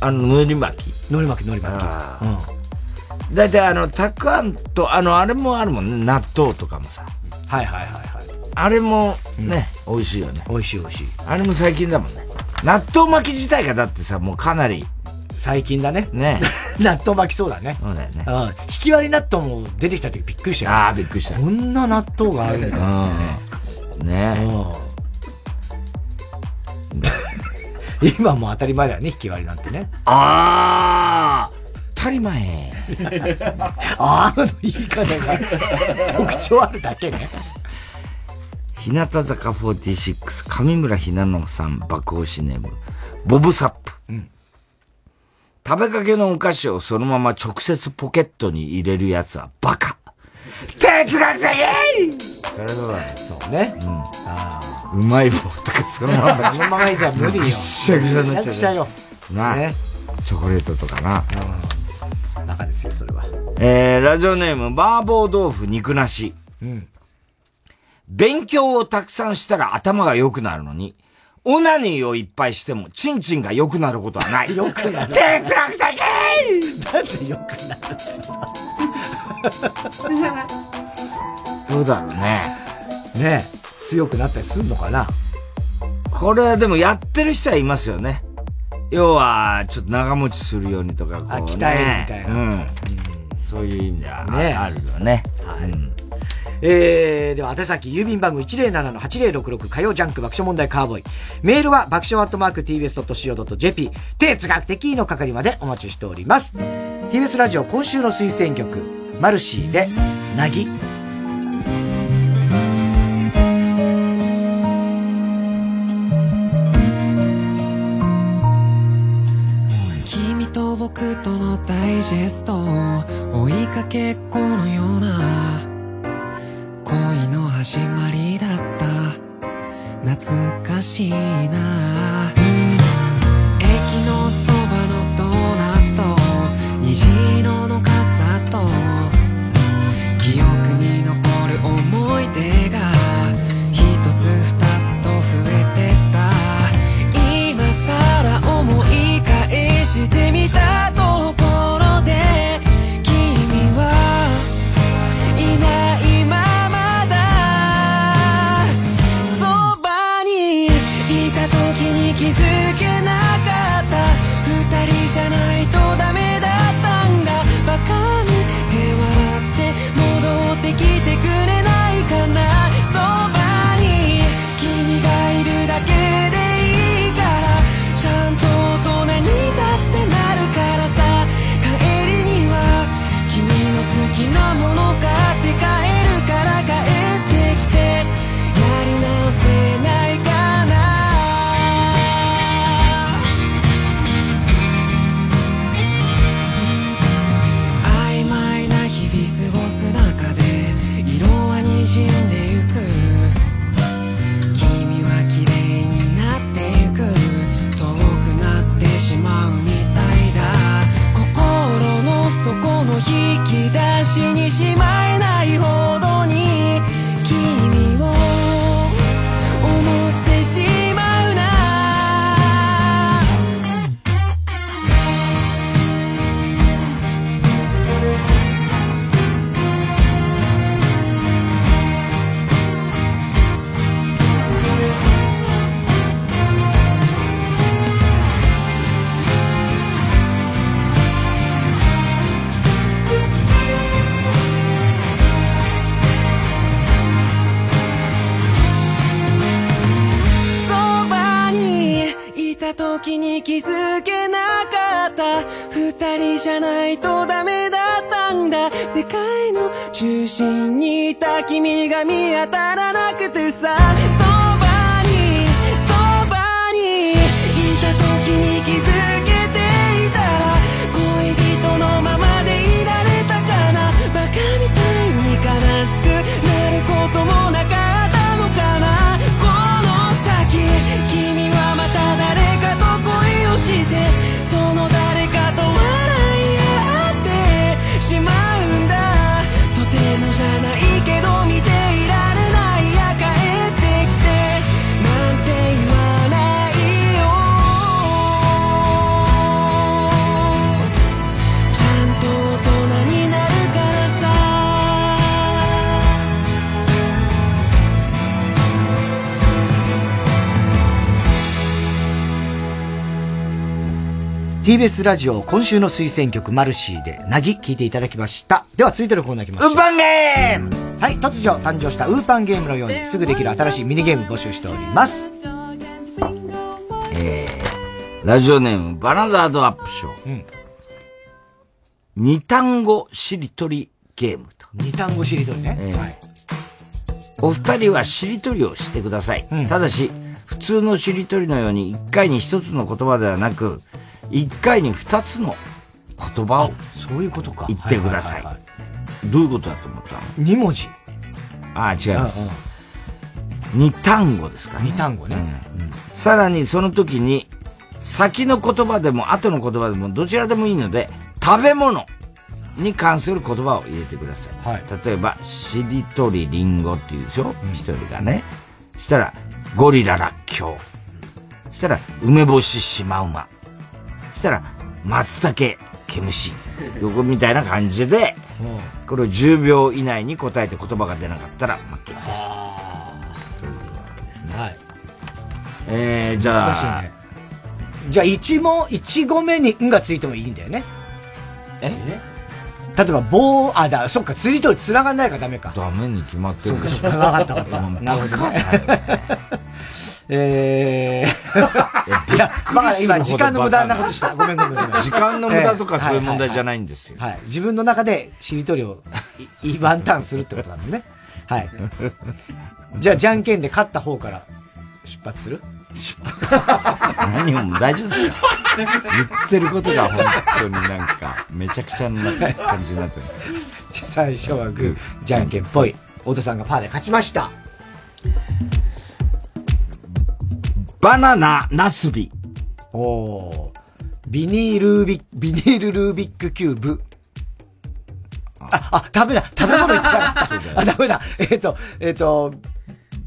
あの、海苔巻き。海苔巻き、海苔巻あき。うん。だいたいあの、たくあんと、あの、あれもあるもんね。納豆とかもさ。はいはいはいはい。あれもね、美味しいよね。美味しい美味しい。あれも最近だもんね。納豆巻き自体がだってさ、もうかなり。最近だね。ね。(laughs) 納豆巻きそうだね。そうだよね。うん。引き割り納豆も出てきた時びっくりしたよ。ああ、びっくりした。こんな納豆があるんだよね。うん。ね今もう当たり前だよね、引き割りなんてね。ああ当たり前。(laughs) ああの言い方が (laughs) 特徴あるだけね。日向坂46、上村ひなのさん爆押しネーム、ボブサップ。食べかけのお菓子をそのまま直接ポケットに入れるやつはバカ。哲学的それどうだね。そうね。うん。あうまい棒とかそのまま。そのままじゃ無理よしゃぐしゃになっちゃう。よな、ねチョコレートとかな。あ、バカですよ、それは。えー、ラジオネーム、麻婆豆腐肉なし。うん。勉強をたくさんしたら頭が良くなるのに、オナニーをいっぱいしても、チンチンが良くなることはない。(laughs) 良くなる。哲学的なんで良くなる (laughs) どうだろうね。ね強くなったりすんのかな？これはでもやってる人はいますよね。要は、ちょっと長持ちするようにとか、こう、ね。あ鍛えるみたいなうん。そういう意味では、ねあるよね。はい。えー、では、宛先、郵便番号107-8066火曜ジャンク爆笑問題カーボーイ。メールは爆笑アットマーク tbs.co.jp 哲学的の係までお待ちしております。TBS ラジオ今週の推薦曲、マルシーで、なぎ。僕とのダイジェスト追いかけっこのような恋の始まりだった。懐かしいな。駅のそばのドーナツと虹色の傘と記憶に残る思い出が一つ二つと増えてった。今さら思い返してみた。時に気づけなかった。二人じゃないとダメだったんだ。世界の中心にいた君が見当たらなくてさ。TBS ラジオ今週の推薦曲マルシーでなぎ聞いていただきました。では続いてのコーナー行きましょう。ウーパンゲームはい、突如誕生したウーパンゲームのようにすぐできる新しいミニゲーム募集しております。えー、ラジオネームバナザードアップショー。うん二単語しりとりゲームと。二単語しりとりね。えーお二人はしりとりをしてください。ただし、普通のしりとりのように一回に一つの言葉ではなく、一回に二つの言葉をそういうことか。言ってください。どういうことだと思った？の二文字。ああ、違います。二単語ですかね。二単語ね。さらにその時に、先の言葉でも後の言葉でもどちらでもいいので、食べ物に関する言葉を入れてください。例えば、しりとりりんごっていうでしょ？一、人がね。したら、ゴリラらっきょう。したら、梅干しシマウマ。したら、松茸毛虫。(laughs) 横みたいな感じで、これを10秒以内に答えて言葉が出なかったら負けです。はい。えー、じゃあ、ね。じゃあ、一問、一語目にんがついてもいいんだよね。え？例えば、棒、あ、だ、そっか、釣りと繋がんないからダメか。ダメに決まってるそうか、そうか、わかったわかった。なるほどね。(laughs) えー。いや、まあ今、時間の無駄なことした。(laughs) ごめんごめんごめん。時間の無駄とかそういう問題じゃないんですよ。はい。自分の中でしりとりをい、いワンタンするってことなのね。はい。じゃあ、じゃんけんで勝った方から出発する？何も大丈夫ですか (laughs) 言ってることが本当になんか、めちゃくちゃな感じになってます。(laughs) じゃあ最初はグー、じゃんけんぽい。太田さんがパーで勝ちました。バナナ、ナスビ。おー。ビニールービッ、ビニールルービックキューブ。あ、あ、ダメだ。食べ物言ってなかった。あ、ダメだ。えっ、と、えっ、と、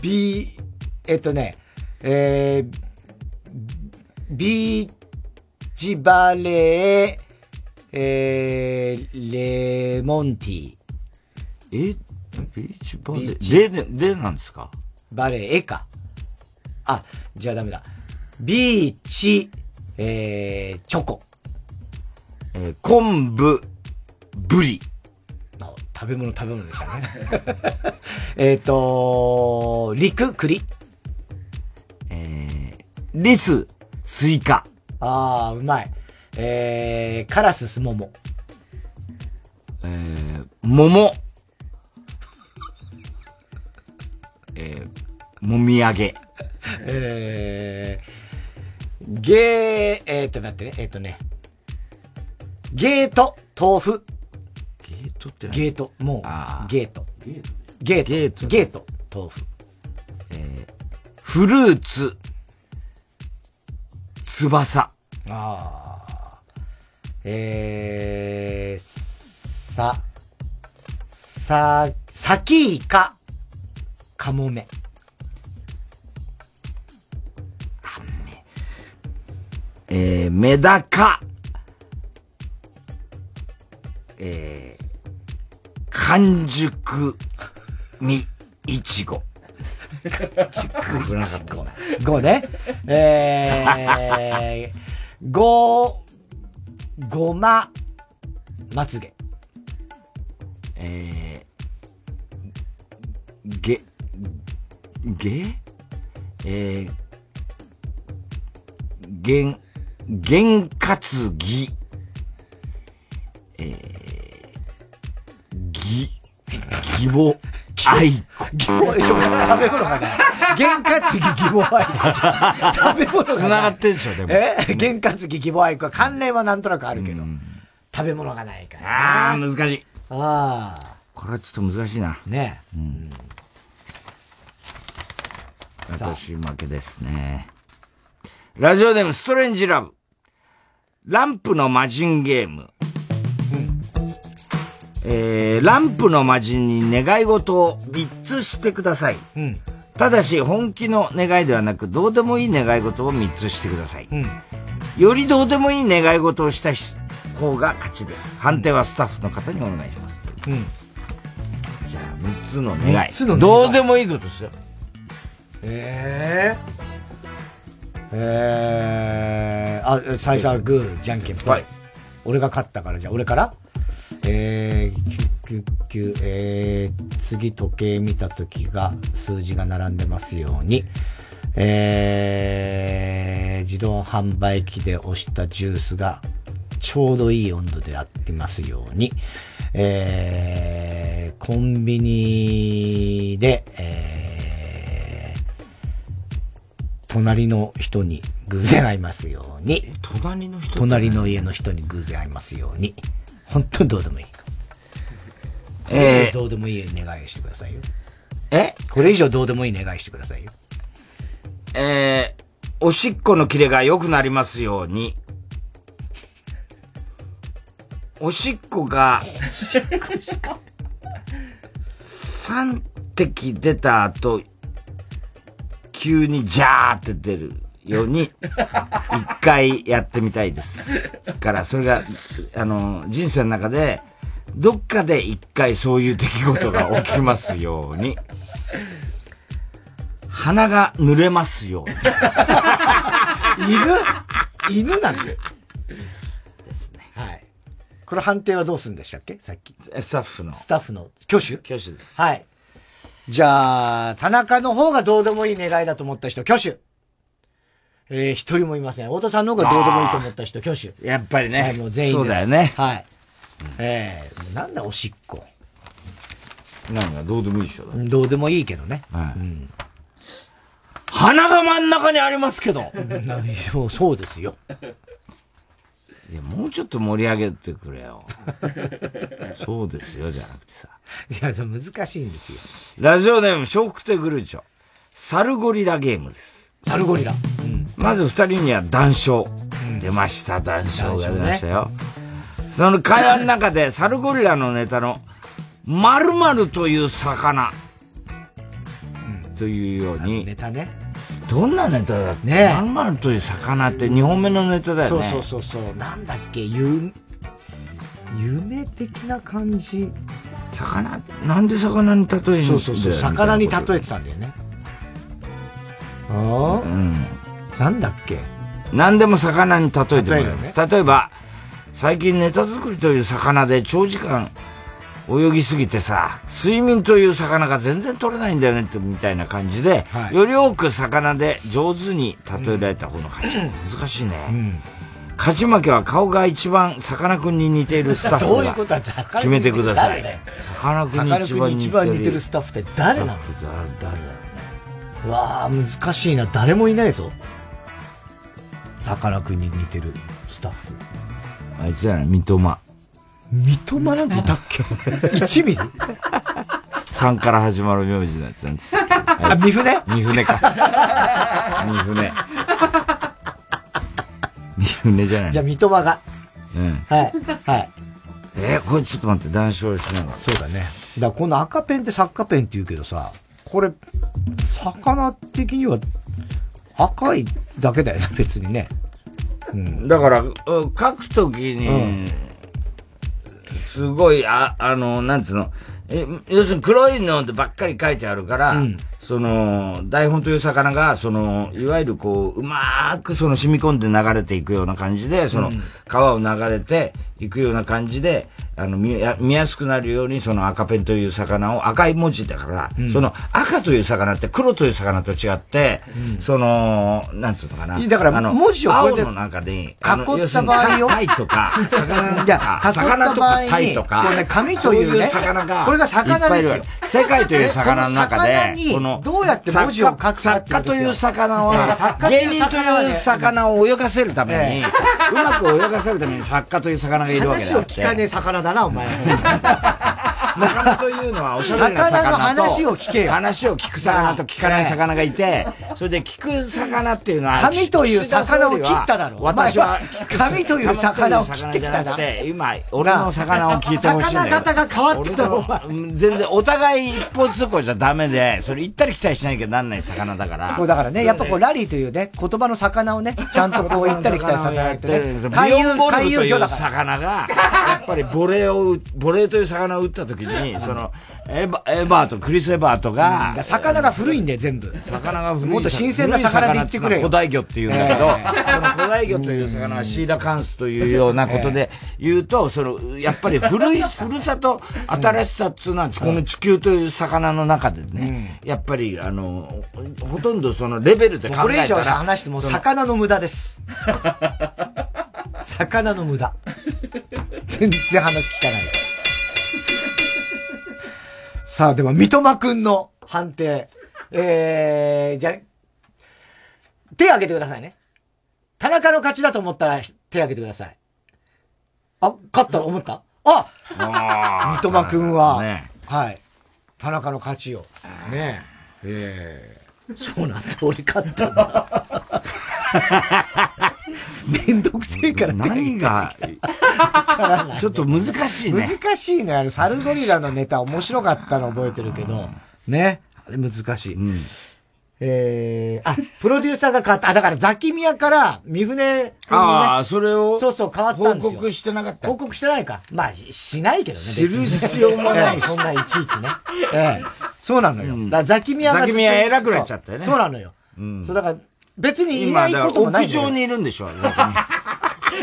ビ、えっ、とね、えー、ビーチバレー、えー、レモンティー。えビーチバレー？レで、レなんですか？バレー、絵か。あ、じゃあダメだ。ビーチ、えー、チョコ。えー、昆布、ブリ。食べ物食べ物でしたね。(laughs) えっと、陸、栗。えー、リス、スイカ。ああ、うまい。えー、カラス、スモモ。えー、桃。えー、もみあげ。えー、ゲー、えー、っと、待ってね、えー、っとね。ゲート、豆腐。ゲートってゲート、もう、ゲート。ゲート。ゲート。ゲート。ゲート、豆腐。えー、フルーツ、翼。ああ。えー、さ、さ、さきいか、かもめ。えー、メダカ。えー、完熟、み、いちご。危なかった5ね。えー、ご、ごま、まつげ。えー、げ、げ？えー、げ験担ぎ、えー、ぎ、義母愛子。義母、食べ物がない。験担ぎ義母愛子。食べ物が。繋がってんでしょ、でも。え？験担ぎ義母愛子は関連はなんとなくあるけど、食べ物がないから。ああ、難しい。ああ。これはちょっと難しいな。ねえ。うん。私負けですね。ラジオネームストレンジラブ。ランプの魔人ゲーム。えー、ランプの魔人に願い事を3つしてください。うん。ただし、本気の願いではなく、どうでもいい願い事を3つしてください。うん。よりどうでもいい願い事をした方が勝ちです。判定はスタッフの方にお願いします。うん。じゃあ、3つの願い。三つの願いどうでもいいことですよ。ええええあ、最初はグー、じゃんけんぽい。俺が勝ったから、じゃあ俺から？えー、キュ、えー、次時計見た時が、数字が並んでますように、えー、自動販売機で押したジュースが、ちょうどいい温度でありますように、えー、コンビニで、えー、隣の人に偶然会いますように。隣の人隣の家の人に偶然会いますように。本当にどうでもいい。えーどうでもいい願いしてくださいよ。え？これ以上どうでもいい願いしてくださいよ。えー、おしっこのキレが良くなりますように。おしっこが、3滴出た後、急にジャーって出るように、(laughs) 一回やってみたいです。から、それが、あの、人生の中で、どっかで一回そういう出来事が起きますように。鼻が濡れますように。(laughs) 犬犬なんで。ですね。はい。これ判定はどうするんでしたっけ？さっき。スタッフの。スタッフの挙手挙手です。はい。じゃあ、田中の方がどうでもいい願いだと思った人、挙手。えー、一人もいません。太田さんの方がどうでもいいと思った人、挙手。やっぱりねはい、もう全員です。そうだよねはい。えー、なんだおしっこ。何がどうでもいいでしょ。どうでもいいけどね。はいうん。鼻が真ん中にありますけど。(laughs) そうですよ。いや、もうちょっと盛り上げてくれよ。(laughs) そうですよ、じゃなくてさ。いや、それ難しいんですよ。ラジオネーム、笑福亭グルーチョ。サルゴリラゲームです。サルゴリラ。まず二人には談笑。出ました、談笑が出ましたよ。その会話の中で、サルゴリラのネタの、〇〇という魚。というように。ネタね。どんなネタだっけね〇〇という魚って2本目のネタだよね。そうそうそうそう。なんだっけ、ゆ、夢的な感じ。魚？なんで魚に例えるんそうそうそう。魚に例えてたんだよね。ああ？うん。なんだっけ？何でも魚に例えてもらいます。例例えば、最近ネタ作りという魚で長時間泳ぎすぎてさ、睡眠という魚が全然取れないんだよねってみたいな感じで、はいより多く魚で上手に例えられた方の勝ち。難しいね。勝ち負けは顔が一番さかなクンに似ているスタッフどういうことだが決めてください。さかなクンにに一番似てるスタッフって誰なの？誰だうわあ難しいな。誰もいないぞ。さかなクンに似てるスタッフ。あいつらね、三笘。三笘なんていたっけ ?1 ミリ3から始まる名字のやつなんですあ三船？三船か。三船。三船じゃないじゃあ三笘が。うん。はい。はい。えーこれちょっと待って、談笑しながら。そうだね。だからこの赤ペンってサッカーペンって言うけどさ、これ、魚的には赤いだけだよね、別にね。うん。だから、うん書くときに、すごい、あ、あの、なんつうの、え要するに黒いのでばっかり書いてあるから、その、台本という魚が、その、いわゆるこう、うまーくその染み込んで流れていくような感じで、その、川を流れていくような感じで、あの、見や見やすくなるように、その赤ペンという魚を赤い文字だから、うん、その赤という魚って黒という魚と違って、うん、その、なんつうのかな。だから、あの、文字を青の中に、囲った場合よ。貝とか、(laughs) 魚とか、魚とか貝とか、これね、紙というね、魚が、これが魚ですよ。世界という魚の中で、この、どうやって文字を書くか作家という魚は、芸人という魚を泳がせるために、うまく泳がせるために作家という魚がいるわけだ話を聞かねえ魚だな、お前。(laughs) 魚というのはおしゃれな魚と話を聞けよ。話を聞く魚と聞かない魚がいて、それで聞く魚っていうのは、紙という魚を切っただろ。私は、紙という魚を切ってきたな今、俺の魚を聞いてほしいんだよ。魚型が変わってたろ。全然、お互い一方通行じゃダメで、それ行ったり来たりしなきゃなんない魚だから。こうだからね、やっぱこうラリーというね、言葉の魚をね、ちゃんとこう行ったり来たり魚ってね。海遊、魚だ。魚が、やっぱりボレーを、ボレーという魚を打った時に、その、エバ、エバート、クリス・エバートが、魚が古いんで、全部。魚が古い。もっと新鮮な魚で言ってくれ古代魚って言うんだけど、その古代魚という魚はシーラカンスというようなことで言うと、その、やっぱり古い、古さと新しさっつうのは、この地球という魚の中でね、やっぱり、あの、ほとんどそのレベルで考えたら。これ以上話しても魚の無駄です。(laughs) 魚の無駄。全然話聞かない。さあ、では、三笘くんの判定。えー、じゃ、手挙げてくださいね。田中の勝ちだと思ったら手挙げてください。あ、勝った？と思った？あ三笘くんは、ね、はい。田中の勝ちよ。ねえ。えー、そうなんだ、俺勝ったんだ。(laughs) めんどくせえから何が、ちょっと難しいね。難しいね。あの、サルゴリラのネタ面白かったの覚えてるけど、ね。あれ難しい。うん、えー、あ、プロデューサーが変わった。あ、だからザキミヤから三船、ね、ああ、それを。そうそう、変わったんですよ。報告してなかった報告してないか。まあ、しないけどね。知る必要もないそんないちいちね。ええそうなのよ。だザキミヤが。ザキミヤ偉くなっちゃったよね。そうなのよ。うん。そう、だから、別にいないこともない屋上にいるんでしょ、(laughs)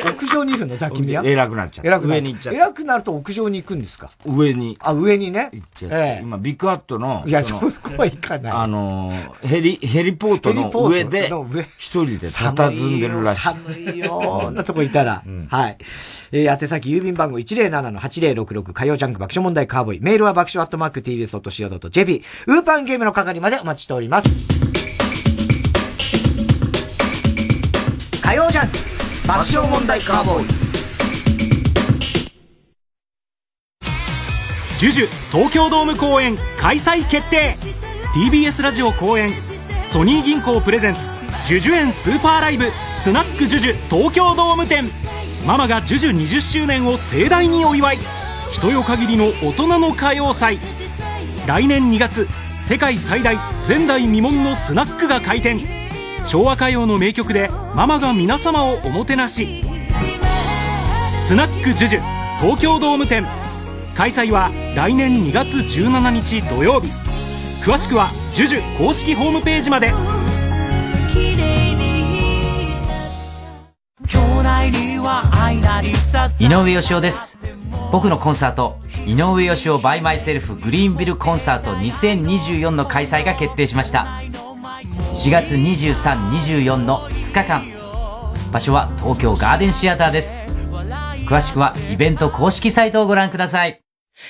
屋上にいるのザキミヤ偉くなっちゃう。偉く上に行っちゃう。偉くなると屋上に行くんですか？上に。あ、上にね？行っちゃう。ええ、今、ビッグアットの。いや、そこは行かない。あの、ヘリ、ヘリポートの上で、一人で佇んでるらしい。寒いよ、なとこいたら。(laughs) はい。えー、宛先郵便番号107-8066火曜ジャンク爆笑問題カーボーイ。メールは爆笑アットマーク tbs.co.jp。ウーパンゲームの係までお待ちしております。火曜ジャン爆笑問題カーボーイ。ジュジュ東京ドーム公演開催決定。TBS ラジオ公演ソニー銀行プレゼンツジュジュ園スーパーライブスナックジュジュ東京ドーム店。ママがジュジュ20周年を盛大にお祝い。人よ限りの大人の歌謡祭。来年2月世界最大前代未聞のスナックが開店。昭和歌謡の名曲でママが皆様をおもてなし。スナックジュジュ東京ドーム店。開催は来年2月17日土曜日。詳しくはジュジュ公式ホームページまで。井上芳雄です。僕のコンサート井上芳雄バイマイセルフグリーンビルコンサート2024の開催が決定しました。4月23、24の2日間。場所は東京ガーデンシアターです。詳しくはイベント公式サイトをご覧ください。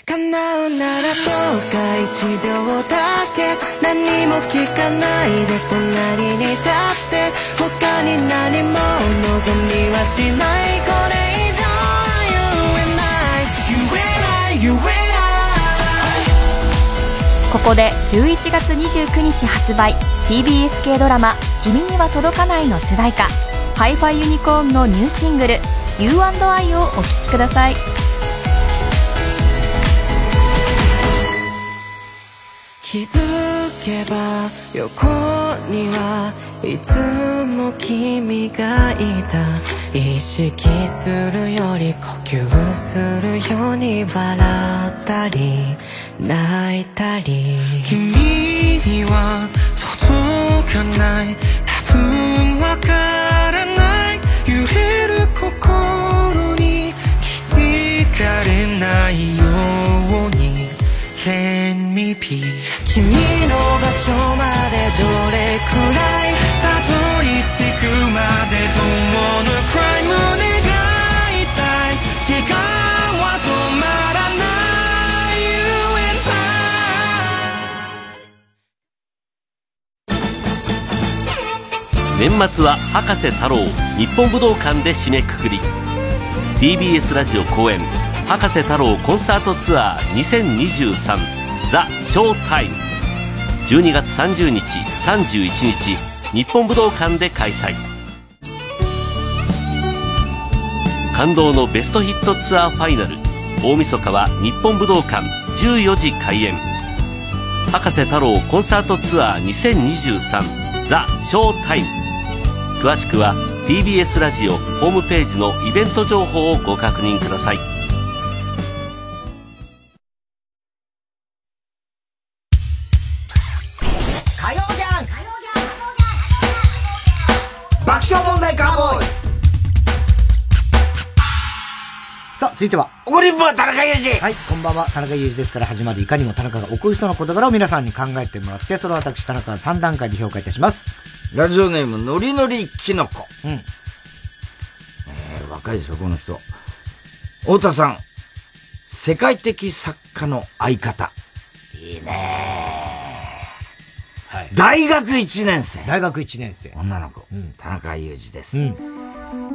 叶うならどうか一秒だけ何も聞かないで隣に立って他に何も望みはしないこれ以上言えない言えない言えないここで11月29日発売 TBS 系ドラマ「君には届かない」の主題歌ハイファイユニコーンのニューシングル「You&I」をお聴きください。気づけば横にはいつも君がいた。意識するより呼吸するように笑ったり泣いたり。君には届かない。多分わからない。揺れる心に気づかれないよ。Can me be 君の場所までどれくらいたどり着くまで Don't wanna cry 胸が痛い。時間は止まらない。You and I 年末は博士太郎日本武道館で締めくくり TBS ラジオ公演博士太郎コンサートツアー2023ザ・ショータイム。12月30日31日日本武道館で開催。感動のベストヒットツアーファイナル大晦日は日本武道館14時開演。博士太郎コンサートツアー2023ザ・ショータイム。詳しくは TBS ラジオホームページのイベント情報をご確認ください。続いては。怒りんぼは田中裕二はい、こんばんは。田中裕二ですから始まるいかにも田中が起こりそうな事柄を皆さんに考えてもらって、それを私田中が3段階で評価いたします。ラジオネーム、のりのりきのこ。うん。えー、若いですよ、この人。太田さん、世界的作家の相方。いいねはい。大学1年生。大学1年生。女の子。田中裕二です。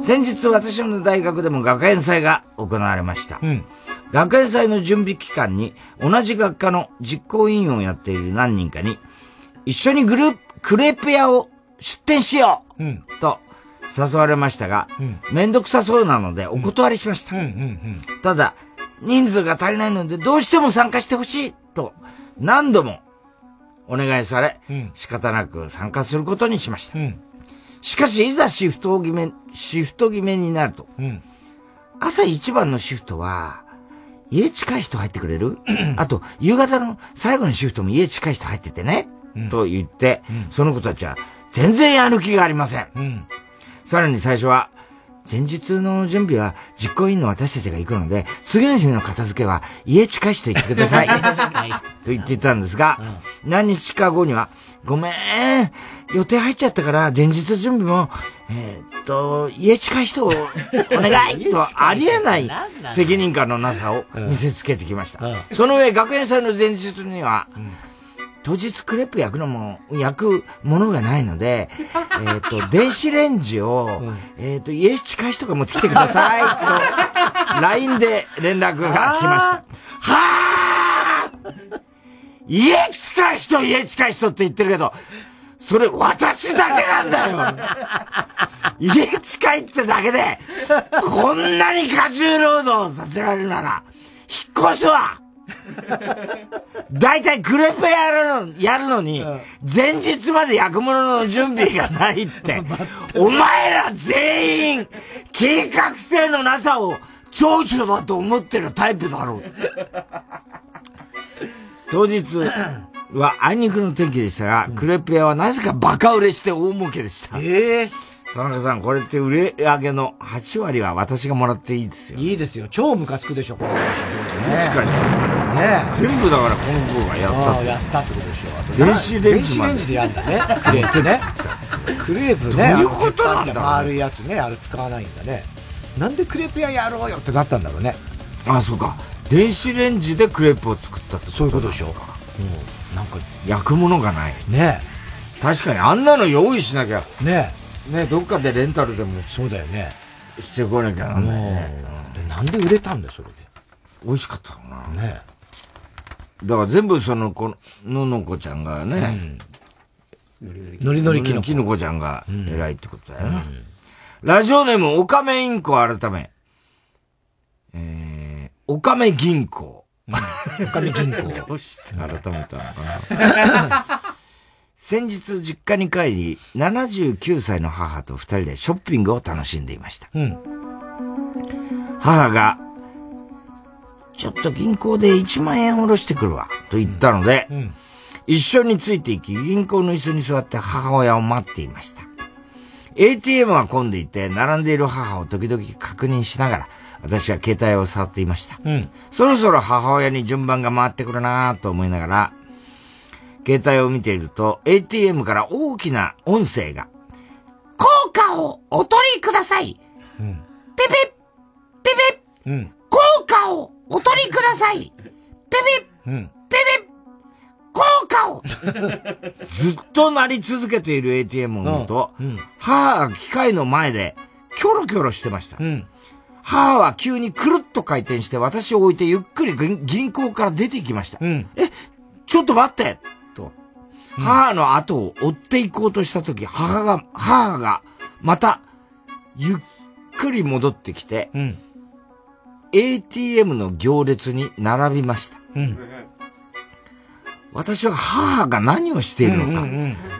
先日私の大学でも学園祭が行われました。学園祭の準備期間に同じ学科の実行委員をやっている何人かに一緒にグループ、クレープ屋を出店しよう、と誘われましたが、めん。どくさそうなのでお断りしました。ただ、人数が足りないのでどうしても参加してほしいと何度もお願いされ、仕方なく参加することにしました。しかし、いざシフト決め、シフト決めになると、朝一番のシフトは、家近い人入ってくれる？(clears throat) あと、夕方の最後のシフトも家近い人入っててね、と言って、その子たちは全然やる気がありません。さらに最初は、前日の準備は実行委員の私たちが行くので、次の日の片付けは家近い人行ってください。(laughs) 家近い人。と言っていたんですが、何日か後には、ごめん、予定入っちゃったから、前日準備も、えーっと、家近い人を (laughs) お願い。とありえない責任感のなさを見せつけてきました。その上、学園祭の前日には、当日クレープ焼くのも、焼くものがないので、(laughs) えっ、と、電子レンジを、えっ、と、家近い人が持ってきてください、と、(laughs) LINE で連絡が来ました。はぁ家近い人、家近い人って言ってるけど、それ私だけなんだよ。(laughs) 家近いってだけで、こんなに過重労働させられるなら、引っ越すわ。大体クレープやるの、やるのに、前日まで焼くものの準備がないって、(laughs) お前ら全員、計画性のなさを長所だと思ってるタイプだろう。当日はあいにくの天気でしたが、クレープ屋はなぜかバカ売れして大儲けでした。ええ田中さん、これって売れ上げの8割は私がもらっていいですよ。いいですよ。超ムカつくでしょ、これ。ね近い人。ね全部だからこの子がやったって。ああやったってことでしょ。あと電子レンジまで電子レンジでやんだね。クレープね。クレープね。どういうことなんだろうねあの丸いやつね、あれ使わないんだね。なんでクレープ屋やろうよってなったんだろうね。あ、そうか。電子レンジでクレープを作ったってそういうことでしょ。うん。なんか、焼くものがない。ね確かにあんなの用意しなきゃ。ねねどっかでレンタルでも。そうだよね。してこなきゃなんないね。でなんで売れたんだよ、それで。美味しかったかな。ねだから全部その、この、ののこちゃんがね、ノリノリキノコきのこちゃんが偉いってことだよな。ラジオネーム、オカメインコ改め、えー、オカメ銀行。お上銀行。(laughs) どうして改めたのかな。(laughs) 先日実家に帰り、79歳の母と二人でショッピングを楽しんでいました。うん、母が、ちょっと銀行で1万円下ろしてくるわ、と言ったので、うんうん、一緒についていき、銀行の椅子に座って母親を待っていました。ATM は混んでいて、並んでいる母を時々確認しながら、私は携帯を触っていました。うん、そろそろ母親に順番が回ってくるなと思いながら、携帯を見ていると、ATM から大きな音声が、効果をお取りください、うん、ピピッピピッ、うん、効果をお取りください!ピピッ、うん、ピピッ効果を (laughs) ずっと鳴り続けている ATM を見ると、うん、母が機械の前でキョロキョロしてました。うん母は急にくるっと回転して私を置いてゆっくり銀行から出て行きました。うん、え、ちょっと待ってと、母の後を追っていこうとした時、母が、母が、また、ゆっくり戻ってきて、うん、ATM の行列に並びました。うん、私は母が何をしているのか、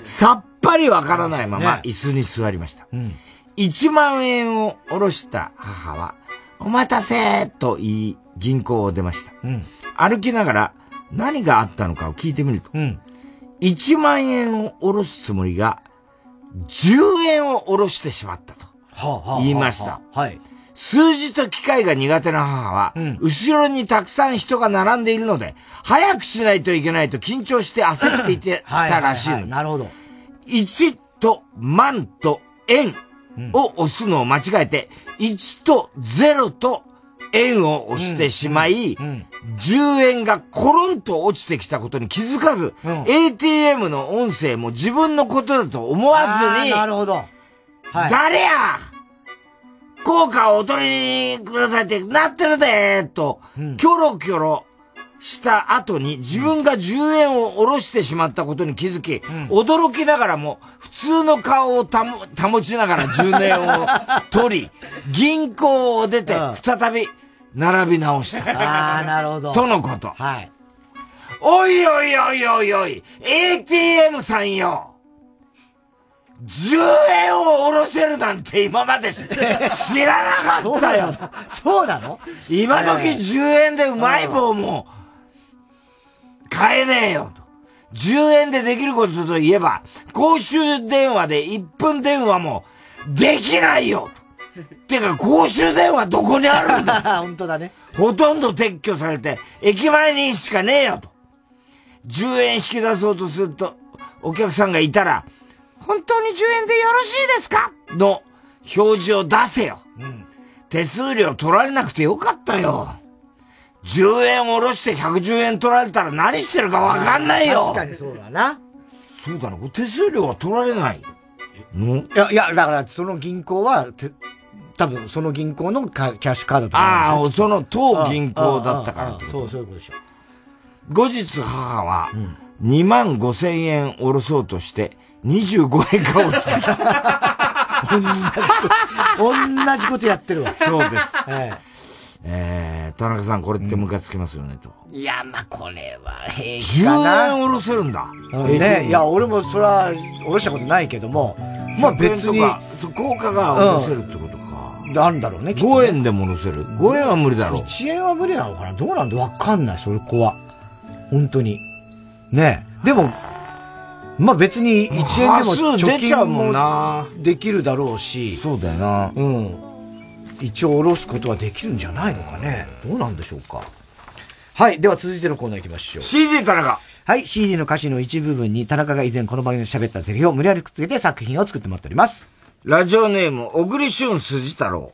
さっぱりわからないまま椅子に座りました。うん1万円を下ろした母は、お待たせと言い、銀行を出ました。うん、歩きながら何があったのかを聞いてみると、うん、1万円を下ろすつもりが、10円を下ろしてしまったと言いました。はい。数字と機械が苦手な母は、うん、後ろにたくさん人が並んでいるので、早くしないといけないと緊張して焦っていてたらしいの。なるほど。1と万と円を押すのを間違えて、1と0と円を押してしまい、10円がコロンと落ちてきたことに気づかず、ATM の音声も自分のことだと思わずに、なるほど。はい、誰や効果をお取りくださいってなってるでと、キョロキョロした後に自分が10円を下ろしてしまったことに気づき、うん、驚きながらも普通の顔を保ちながら10円を取り、(laughs) 銀行を出て再び並び直した。ああ、なるほど。とのこと。はい。おいおいおいおいおい、ATM さんよ10円を下ろせるなんて今まで (laughs) 知らなかったよそうなの？今時10円でうまい棒も買えねえよと。10円でできることといえば、公衆電話で1分電話もできないよと。てか、公衆電話どこにあるんだ？(laughs) 本当だね。ほとんど撤去されて、駅前にしかねえよと。10円引き出そうとすると、お客さんがいたら、本当に10円でよろしいですか？の表示を出せよ。うん、手数料取られなくてよかったよ。10円下ろして110円取られたら何してるかわかんないよ。確かにそうだな。そうだな。手数料は取られない。いや、いや、だからその銀行は、多分その銀行のキャッシュカードとか。ああ、その当銀行だったからそう、そういうことでしょ。後日母は、2万5千円下ろそうとして、25円が落ちてきた。(laughs) 同じこと、同じことやってるわ。そうです。はいえー、田中さん、これってムカつきますよね、と。いや、まあ、これは平気かな。10円下ろせるんだ。ね。いや、俺もそれは下ろしたことないけども、まあ別に。そう、効果が下ろせるってことか。うん、あるんだろうね、5円でも下ろせる。5円は無理だろう。1円は無理なのかな？どうなんだ？わかんない、それ子は。本当に。ねでも、まあ別に1円でも貯金もできるだろうし。そうだよな。うん。一応下ろすことはできるんじゃないのかね。どうなんでしょうか。はい。では続いてのコーナー行きましょう。CD 田中。はい。CD の歌詞の一部分に田中が以前この番組で喋ったセリフを無理やりくっつけて作品を作ってもらっております。ラジオネーム、小栗旬筋太郎。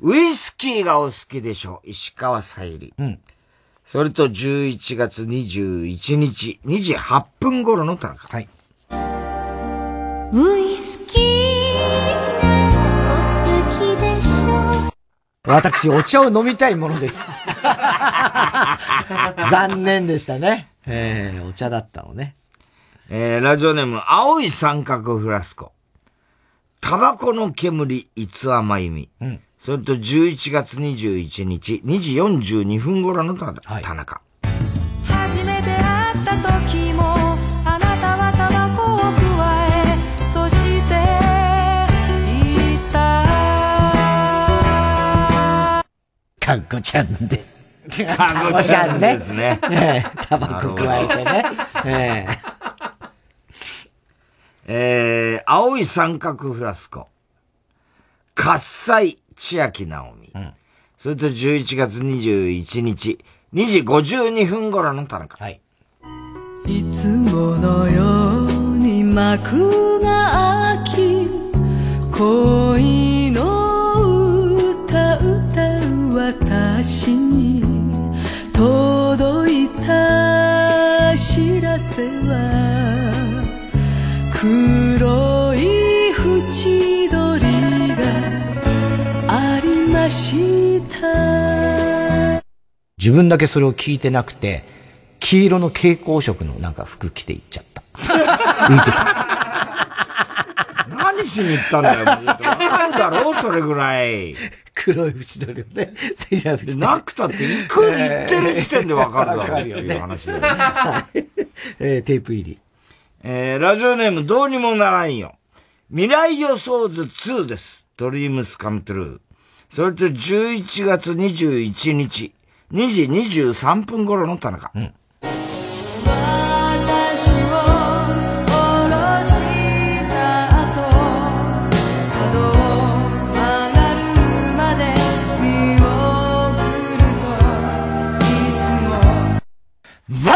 ウイスキーがお好きでしょ石川さゆり。うん。それと11月21日、2時8分頃の田中。はい。ウイスキー私、お茶を飲みたいものです。(laughs) 残念でしたね。えー、お茶だったのね。えー、ラジオネーム、青い三角フラスコ。タバコの煙、逸話まゆみ。うん。それと11月21日、2時42分頃の、はい、田中。初めて会った時かごちゃんです。かごちゃんですね。タバコ加えてね。えー、えー、青い三角フラスコ。喝采、千秋直美。うん、それと11月21日、2時52分頃の田中。はい。いつものように幕が開き、恋の私に届いた知らせは黒い縁取りがありました自分だけそれを聞いてなくて黄色の蛍光色のなんか服着ていっちゃった。(laughs) 浮いてた。何しに行ったんだよ。あるだろう、それぐらい。黒い縁取りをね、(laughs) なくたって行く、行ってる時点でわかるだろう、(laughs) っていう話だよね。(laughs) はい、え、テープ入り。えー、ラジオネームどうにもならんよ。未来予想図2です。ドリームスカムトゥルー。それと11月21日、2時23分頃の田中。うん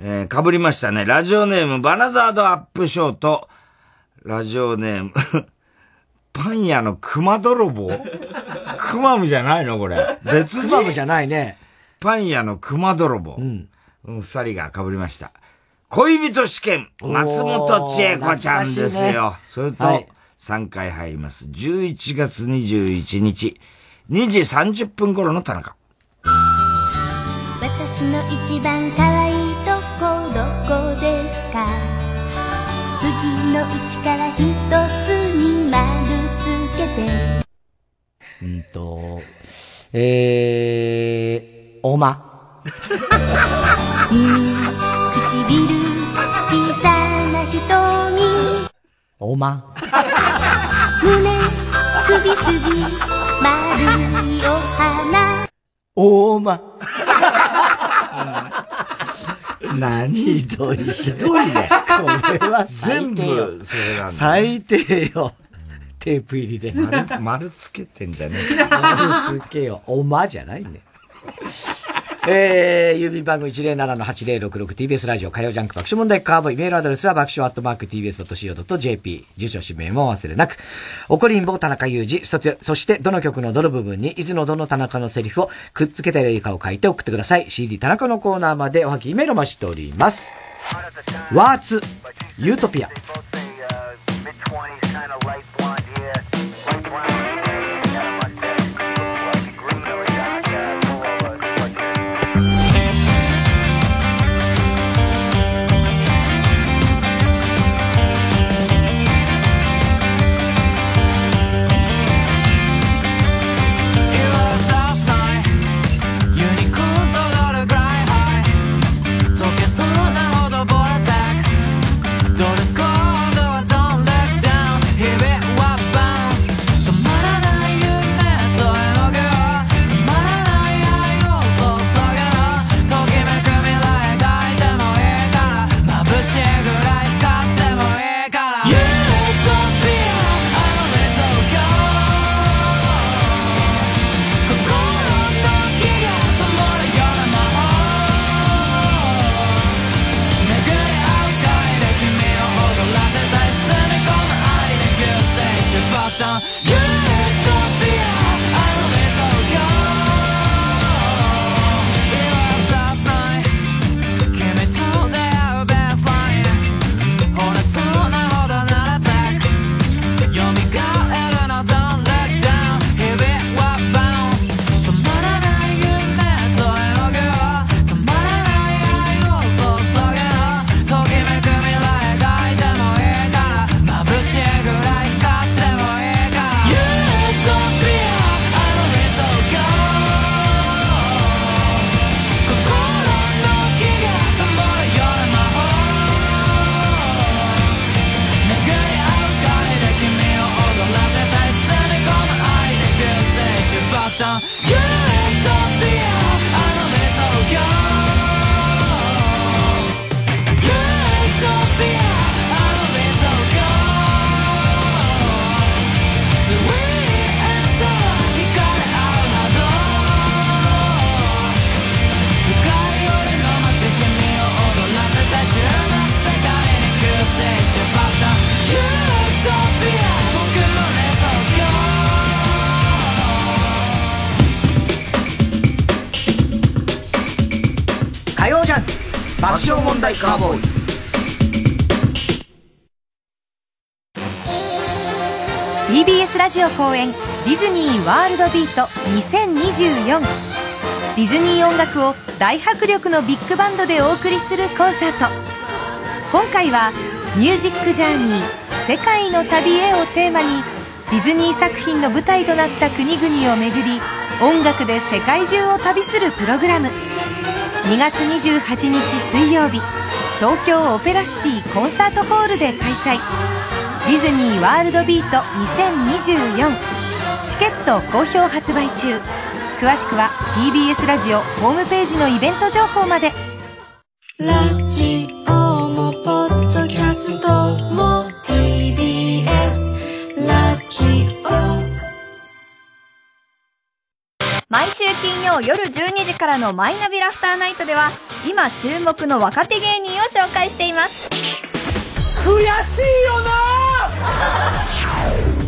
えー、かぶりましたね。ラジオネーム、バナザードアップショート。ラジオネーム、(laughs) パン屋の熊泥棒？クマムじゃないのこれ。別人？クマムじゃないね。パン屋の熊泥棒。うん。二人が被りました。恋人試験、松本千恵子ちゃんですよ。ね、それと、3回入ります。11月21日、2時30分頃の田中。私の一番可愛いの1から一つに丸つけて。うんと、えー、おま。(laughs) 唇、小さな瞳。おま。胸、首筋、丸いお花。おま。(laughs) 何？ひどい、ひどいね。これは全部、それなんだ。最低よ。テープ入りで。丸、丸つけてんじゃねえ丸つけよ。おまじゃないね。えー、郵便番号 107-8066TBS ラジオ火曜ジャンク爆笑問題カーボイメールアドレスは爆笑アットマーク TBS.CO.JP 住所氏名も忘れなく。怒りんぼ田中裕二。そしてそしてどの曲のどの部分にいつのどの田中のセリフをくっつけていいかを書いて送ってください。CD 田中のコーナーまでおはきメールを待しております。ワーツユートピア。了。カーボーイ。TBS ラジオ公演ディズニー・ワールド・ビート2024ディズニー音楽を大迫力のビッグバンドでお送りするコンサート。今回は「ミュージック・ジャーニー世界の旅へ」をテーマにディズニー作品の舞台となった国々を巡り音楽で世界中を旅するプログラム。2月28日水曜日。東京オペラシティコンサートホールで開催。ディズニー・ワールド・ビート2024チケット好評発売中。詳しくは TBS ラジオホームページのイベント情報まで。ラジオ曜夜12時からのマイナビラフターナイトでは今注目の若手芸人を紹介しています。悔しいよな！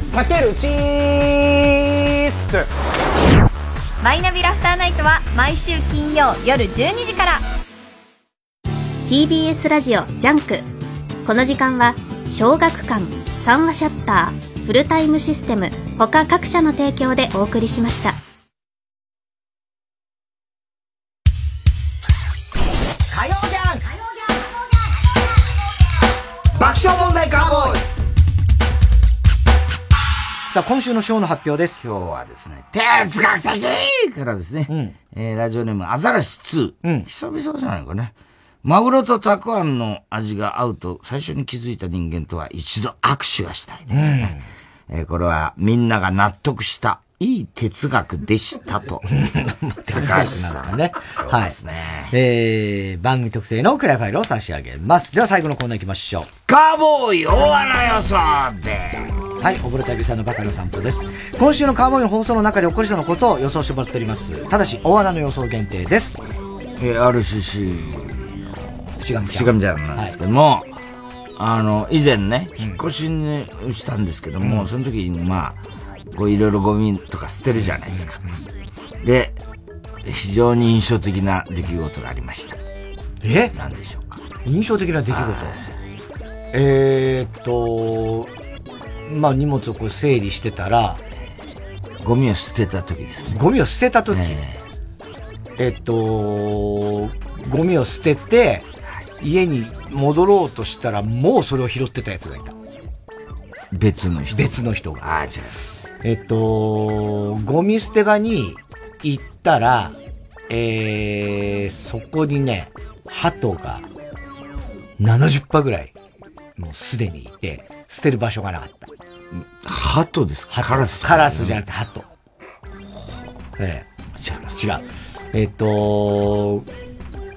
さけるチーズ。マイナビラフターナイトは毎週金曜夜12時から。TBS ラジオジャンク。この時間は小学館三和シャッターフルタイムシステム他各社の提供でお送りしました爆笑問題カーボーイさあ、今週のショーの発表です。今日はですね、哲学的からですね、えーラジオネームアザラシ2。久々じゃないかね。マグロとたくあんの味が合うと最初に気づいた人間とは一度握手がしたいというね、えーこれはみんなが納得したいい哲学でしたと。哲学なんですかね。はい。えー、番組特製のクライファイルを差し上げます。では最後のコーナー行きましょう。カーボーイ大穴予想で。はい、溺れたびさんのバカの散歩です。今週のカーボーイの放送の中で起こりそうなことを予想してもらっております。ただし、大穴の予想限定です。えー、RCC しがみちゃん。しがみちゃんなんですけども、あの、以前ね、引っ越しにしたんですけども、その時にまあ、こういろいろゴミとか捨てるじゃないですか。で、非常に印象的な出来事がありました。え？何でしょうか。印象的な出来事？えーっと、まあ荷物をこう整理してたら、ゴミを捨てた時ですね。ゴミを捨てた時、えっと、ゴミを捨てて、家に戻ろうとしたら、もうそれを拾ってたやつがいた。別の人。別の人が。ああ、違う。えっと、ゴミ捨て場に行ったら、えー、そこにね、鳩が70%ぐらい、もうすでにいて、捨てる場所がなかった。鳩ですか？カラスカラスじゃなくて鳩。ええ。違う。えっと、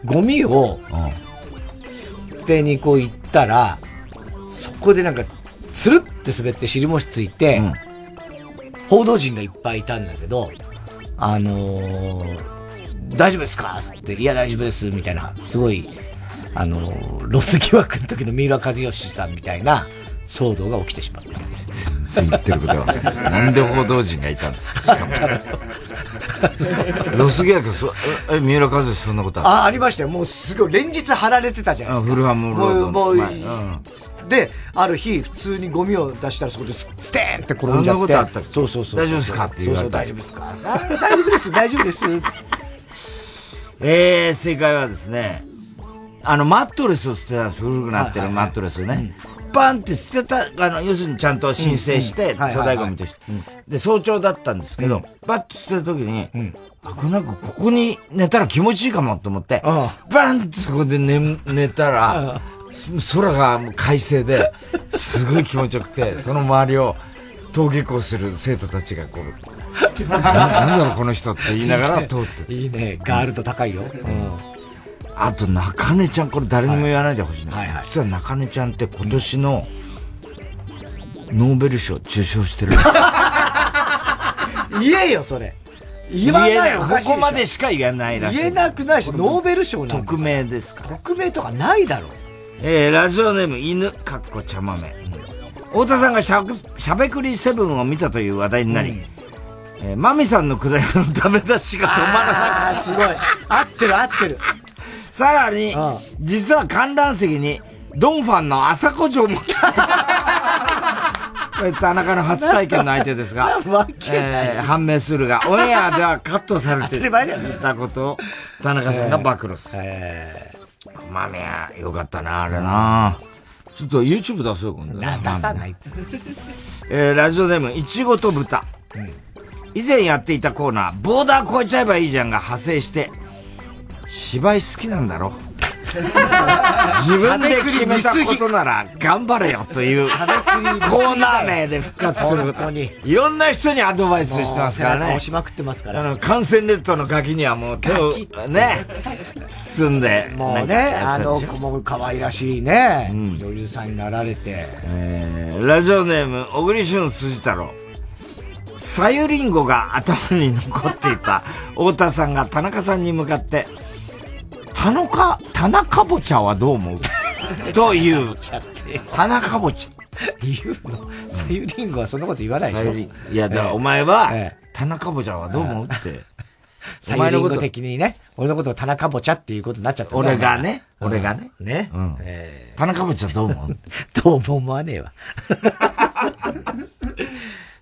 ゴミを捨てにこう行ったら、そこでなんか、つるって滑って尻餅ついて、報道陣がいっぱいいたんだけど、あのー大丈夫ですか？って、いや大丈夫です、みたいな、すごい、あのーロス疑惑の時の三浦和義さんみたいな騒動が起きてしまった。全然言ってることが分かんない。なんで報道陣がいたんですか？しかも。ロス疑惑、そえ、え三浦和義そんなことあるあ、ありましたよ。もうすごい、連日貼られてたじゃないですか。あフルハムロードのもう、もう、前うんで、ある日、普通にゴミを出したらそこでステーンって転んじゃって。そんなことあったそうそうそう。大丈夫ですかって言われたそうそう、大丈夫ですか？あ大丈夫です、大丈夫です。(laughs) えー、正解はですね、あの、マットレスを捨てたんです。古くなってるマットレスをね。バンって捨てた、あの、要するにちゃんと申請して、粗大ゴミとして。で、早朝だったんですけど、バッと捨てた時に、あ、これなんかここに寝たら気持ちいいかもと思って、バンってそこで寝、寝たら、空がもう快晴で、すごい気持ちよくて、その周りを登下校する生徒たちがこう、ななんだろうこの人って言いながら通っていいね、ガールド高いよ。うん。あと、中根ちゃん、これ誰にも言わないでほしいね。実は中根ちゃんって今年のノーベル賞受賞してる。(laughs) 言えよ、それ。言わないよ、おここまでしか言えないらしい。言えなくないし、ノーベル賞なんだ匿名ですか匿名とかないだろ。えー、ラジオネーム犬、かっこ茶豆。太田さんがしゃくしゃべくりセブンを見たという話題になり、えーマミさんのくだりのダメ出しが止まらなかった。すごい。合ってる合ってる。(laughs) さらに、実は観覧席に、ドンファンの朝子城も来た。(laughs) これ田中の初体験の相手ですが、(laughs) えー判明するが、オンエアではカットされていたことを、田中さんが暴露する。まみや、よかったな、あれな。ちょっと YouTube 出そうよ、今度。出さないっつ (laughs) えーラジオネーム、いちごと豚。以前やっていたコーナー、ボーダー越えちゃえばいいじゃんが派生して、芝居好きなんだろ (laughs) 自分で決めたことなら頑張れよというコーナー名で復活することに。いろんな人にアドバイスしてますからね押。しまくってますから。あの、感染列島のガキにはもう手をね、包んで。もうね、あの子も可愛らしいね、女優さんになられて。えーラジオネーム、小栗旬筋太郎。さゆりんごが頭に残っていた太田さんが田中さんに向かって、田中、田中ぼちゃはどう思う？(laughs) という。田中ぼちゃ。言うの？さゆりんごはそんなこと言わないでしょ。いや、だからお前は、田中ぼちゃはどう思う？って。さゆりんご的にね、俺のことを田中ぼちゃっていうことになっちゃった俺がね、うん。俺がね。ね。うん。田中ぼちゃどう思う？(laughs) どうも思わねえわ。(laughs)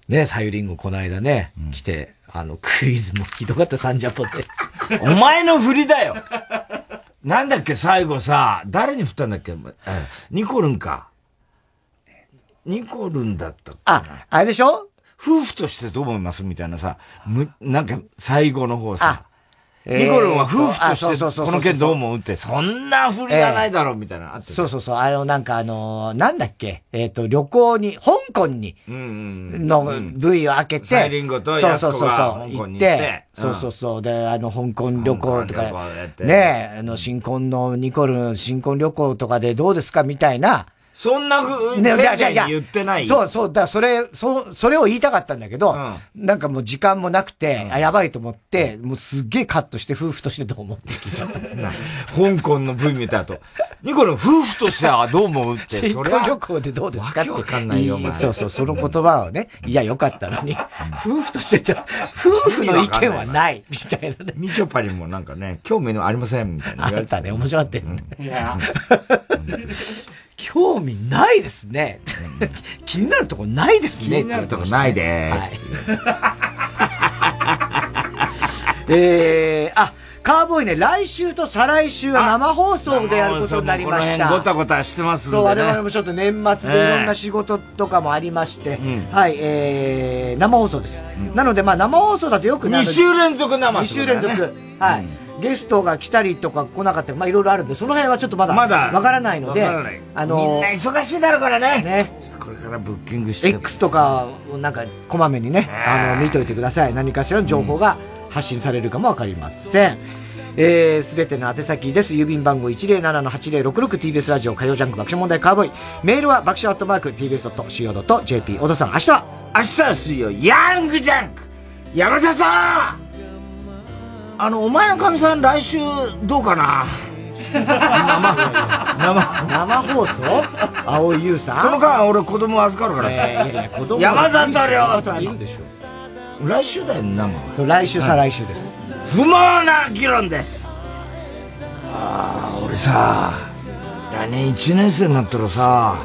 ねさゆりんごこの間ね、来て、あの、クイズもひどかった、サンジャポで。お前の振りだよなんだっけ、最後さ、誰に振ったんだっけ、ニコルンか。ニコルンだったあ、あれでしょ？夫婦としてどう思います？みたいなさ、む、なんか最後の方さ。えーニコルンは夫婦としてこの件どう思うって、そんな振りはないだろうみたいな。そうそうそう、あの、なんかあのーなんだっけ、えっ、と、旅行に、香港に、の部位を開けて、サイリンゴとそうヤスコがそうそうそう香港に行って。そうそうそう、で、あの、香港旅行とかねえ、あの、新婚のニコルン、新婚旅行とかでどうですか？みたいな、そんなふうに、言ってない？そうそう、だからそれ、そう、それを言いたかったんだけど、なんかもう時間もなくて、あ、やばいと思って、もうすっげえカットして夫婦としてどう思って聞いちゃった。香港の部位見た後、ニコルン夫婦としてはどう思うって、新それは婚旅行でどうですかって。わかんないよお前。そうそう、その言葉をね、いや、よかったのに、夫婦としてじゃ、(laughs) 夫婦の意見はない、みたいなね。みちょぱにもなんかね、興味のありません、みたいな言われてあったね、面白かったよね。(laughs) 興味ないですね。気になるとこないですね。気になるとこないです。(laughs) えー、あ、カーボーイね、来週と再来週は生放送でやることになりました。ごたごたしてますんで、ね。そう、我々もちょっと年末でいろんな仕事とかもありまして、はい、えー、生放送です。なので、まあ生放送だとよく2週連続生2週連続。はい。ゲストが来たりとか来なかったり、まあいろいろあるんで、その辺はちょっとまだ、まだわからないので、あのみんな忙しいだろうからね。ね。これからブッキングして。X とかをなんか、こまめにね、あの、見といてください。何かしらの情報が発信されるかもわかりません。えー、すべての宛先です。郵便番号 107-8066TBS ラジオ火曜ジャンク爆笑問題カーボーイ。メールは爆笑アットマーク TBS.CO.JP。小田さん、明日は明日は水曜、ヤングジャンク山田さんあの、お前のかみさん来週どうかな？生、生放送青井優さんその間俺子供預かるから。いやいや子供山里亮さんいるでしょ。来週だよ、生そう来週、再来週です。不毛な議論ですああ、俺さ、来年1年生になったらさ、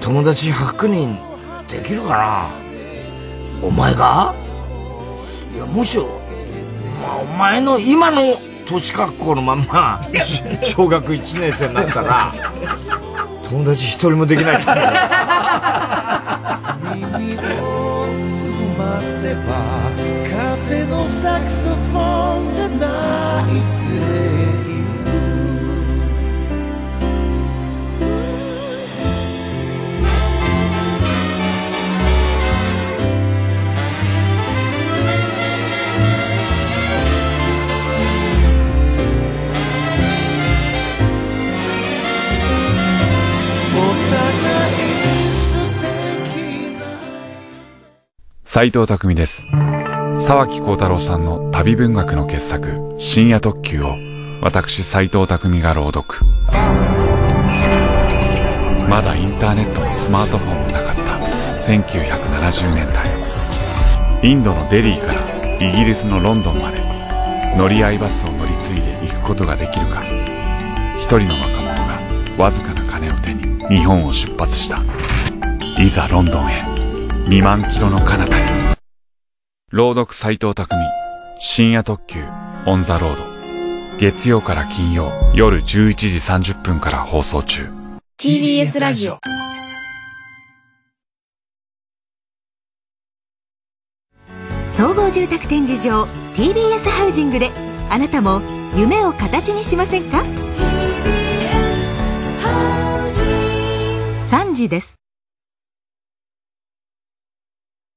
友達100人できるかなお前がいや、もしよ、まあ、お前の今の年格好のまんま、(laughs) 小学1年生になったら、友達一人もできないと思う。耳を澄ませば風のサクソフォンが鳴いて斉藤匠です。沢木幸太郎さんの旅文学の傑作、深夜特急を、私斉藤匠が朗読。まだインターネットもスマートフォンもなかった1970年代。インドのデリーからイギリスのロンドンまで、乗り合いバスを乗り継いで行くことができるか。一人の若者がわずかな金を手に日本を出発した。いざロンドンへ。2万キロの彼方へ。朗読斎藤匠深夜特急オンザロード。月曜から金曜夜11時30分から放送中。TBS ラジオ。総合住宅展示場 TBS ハウジングであなたも夢を形にしませんか？3時です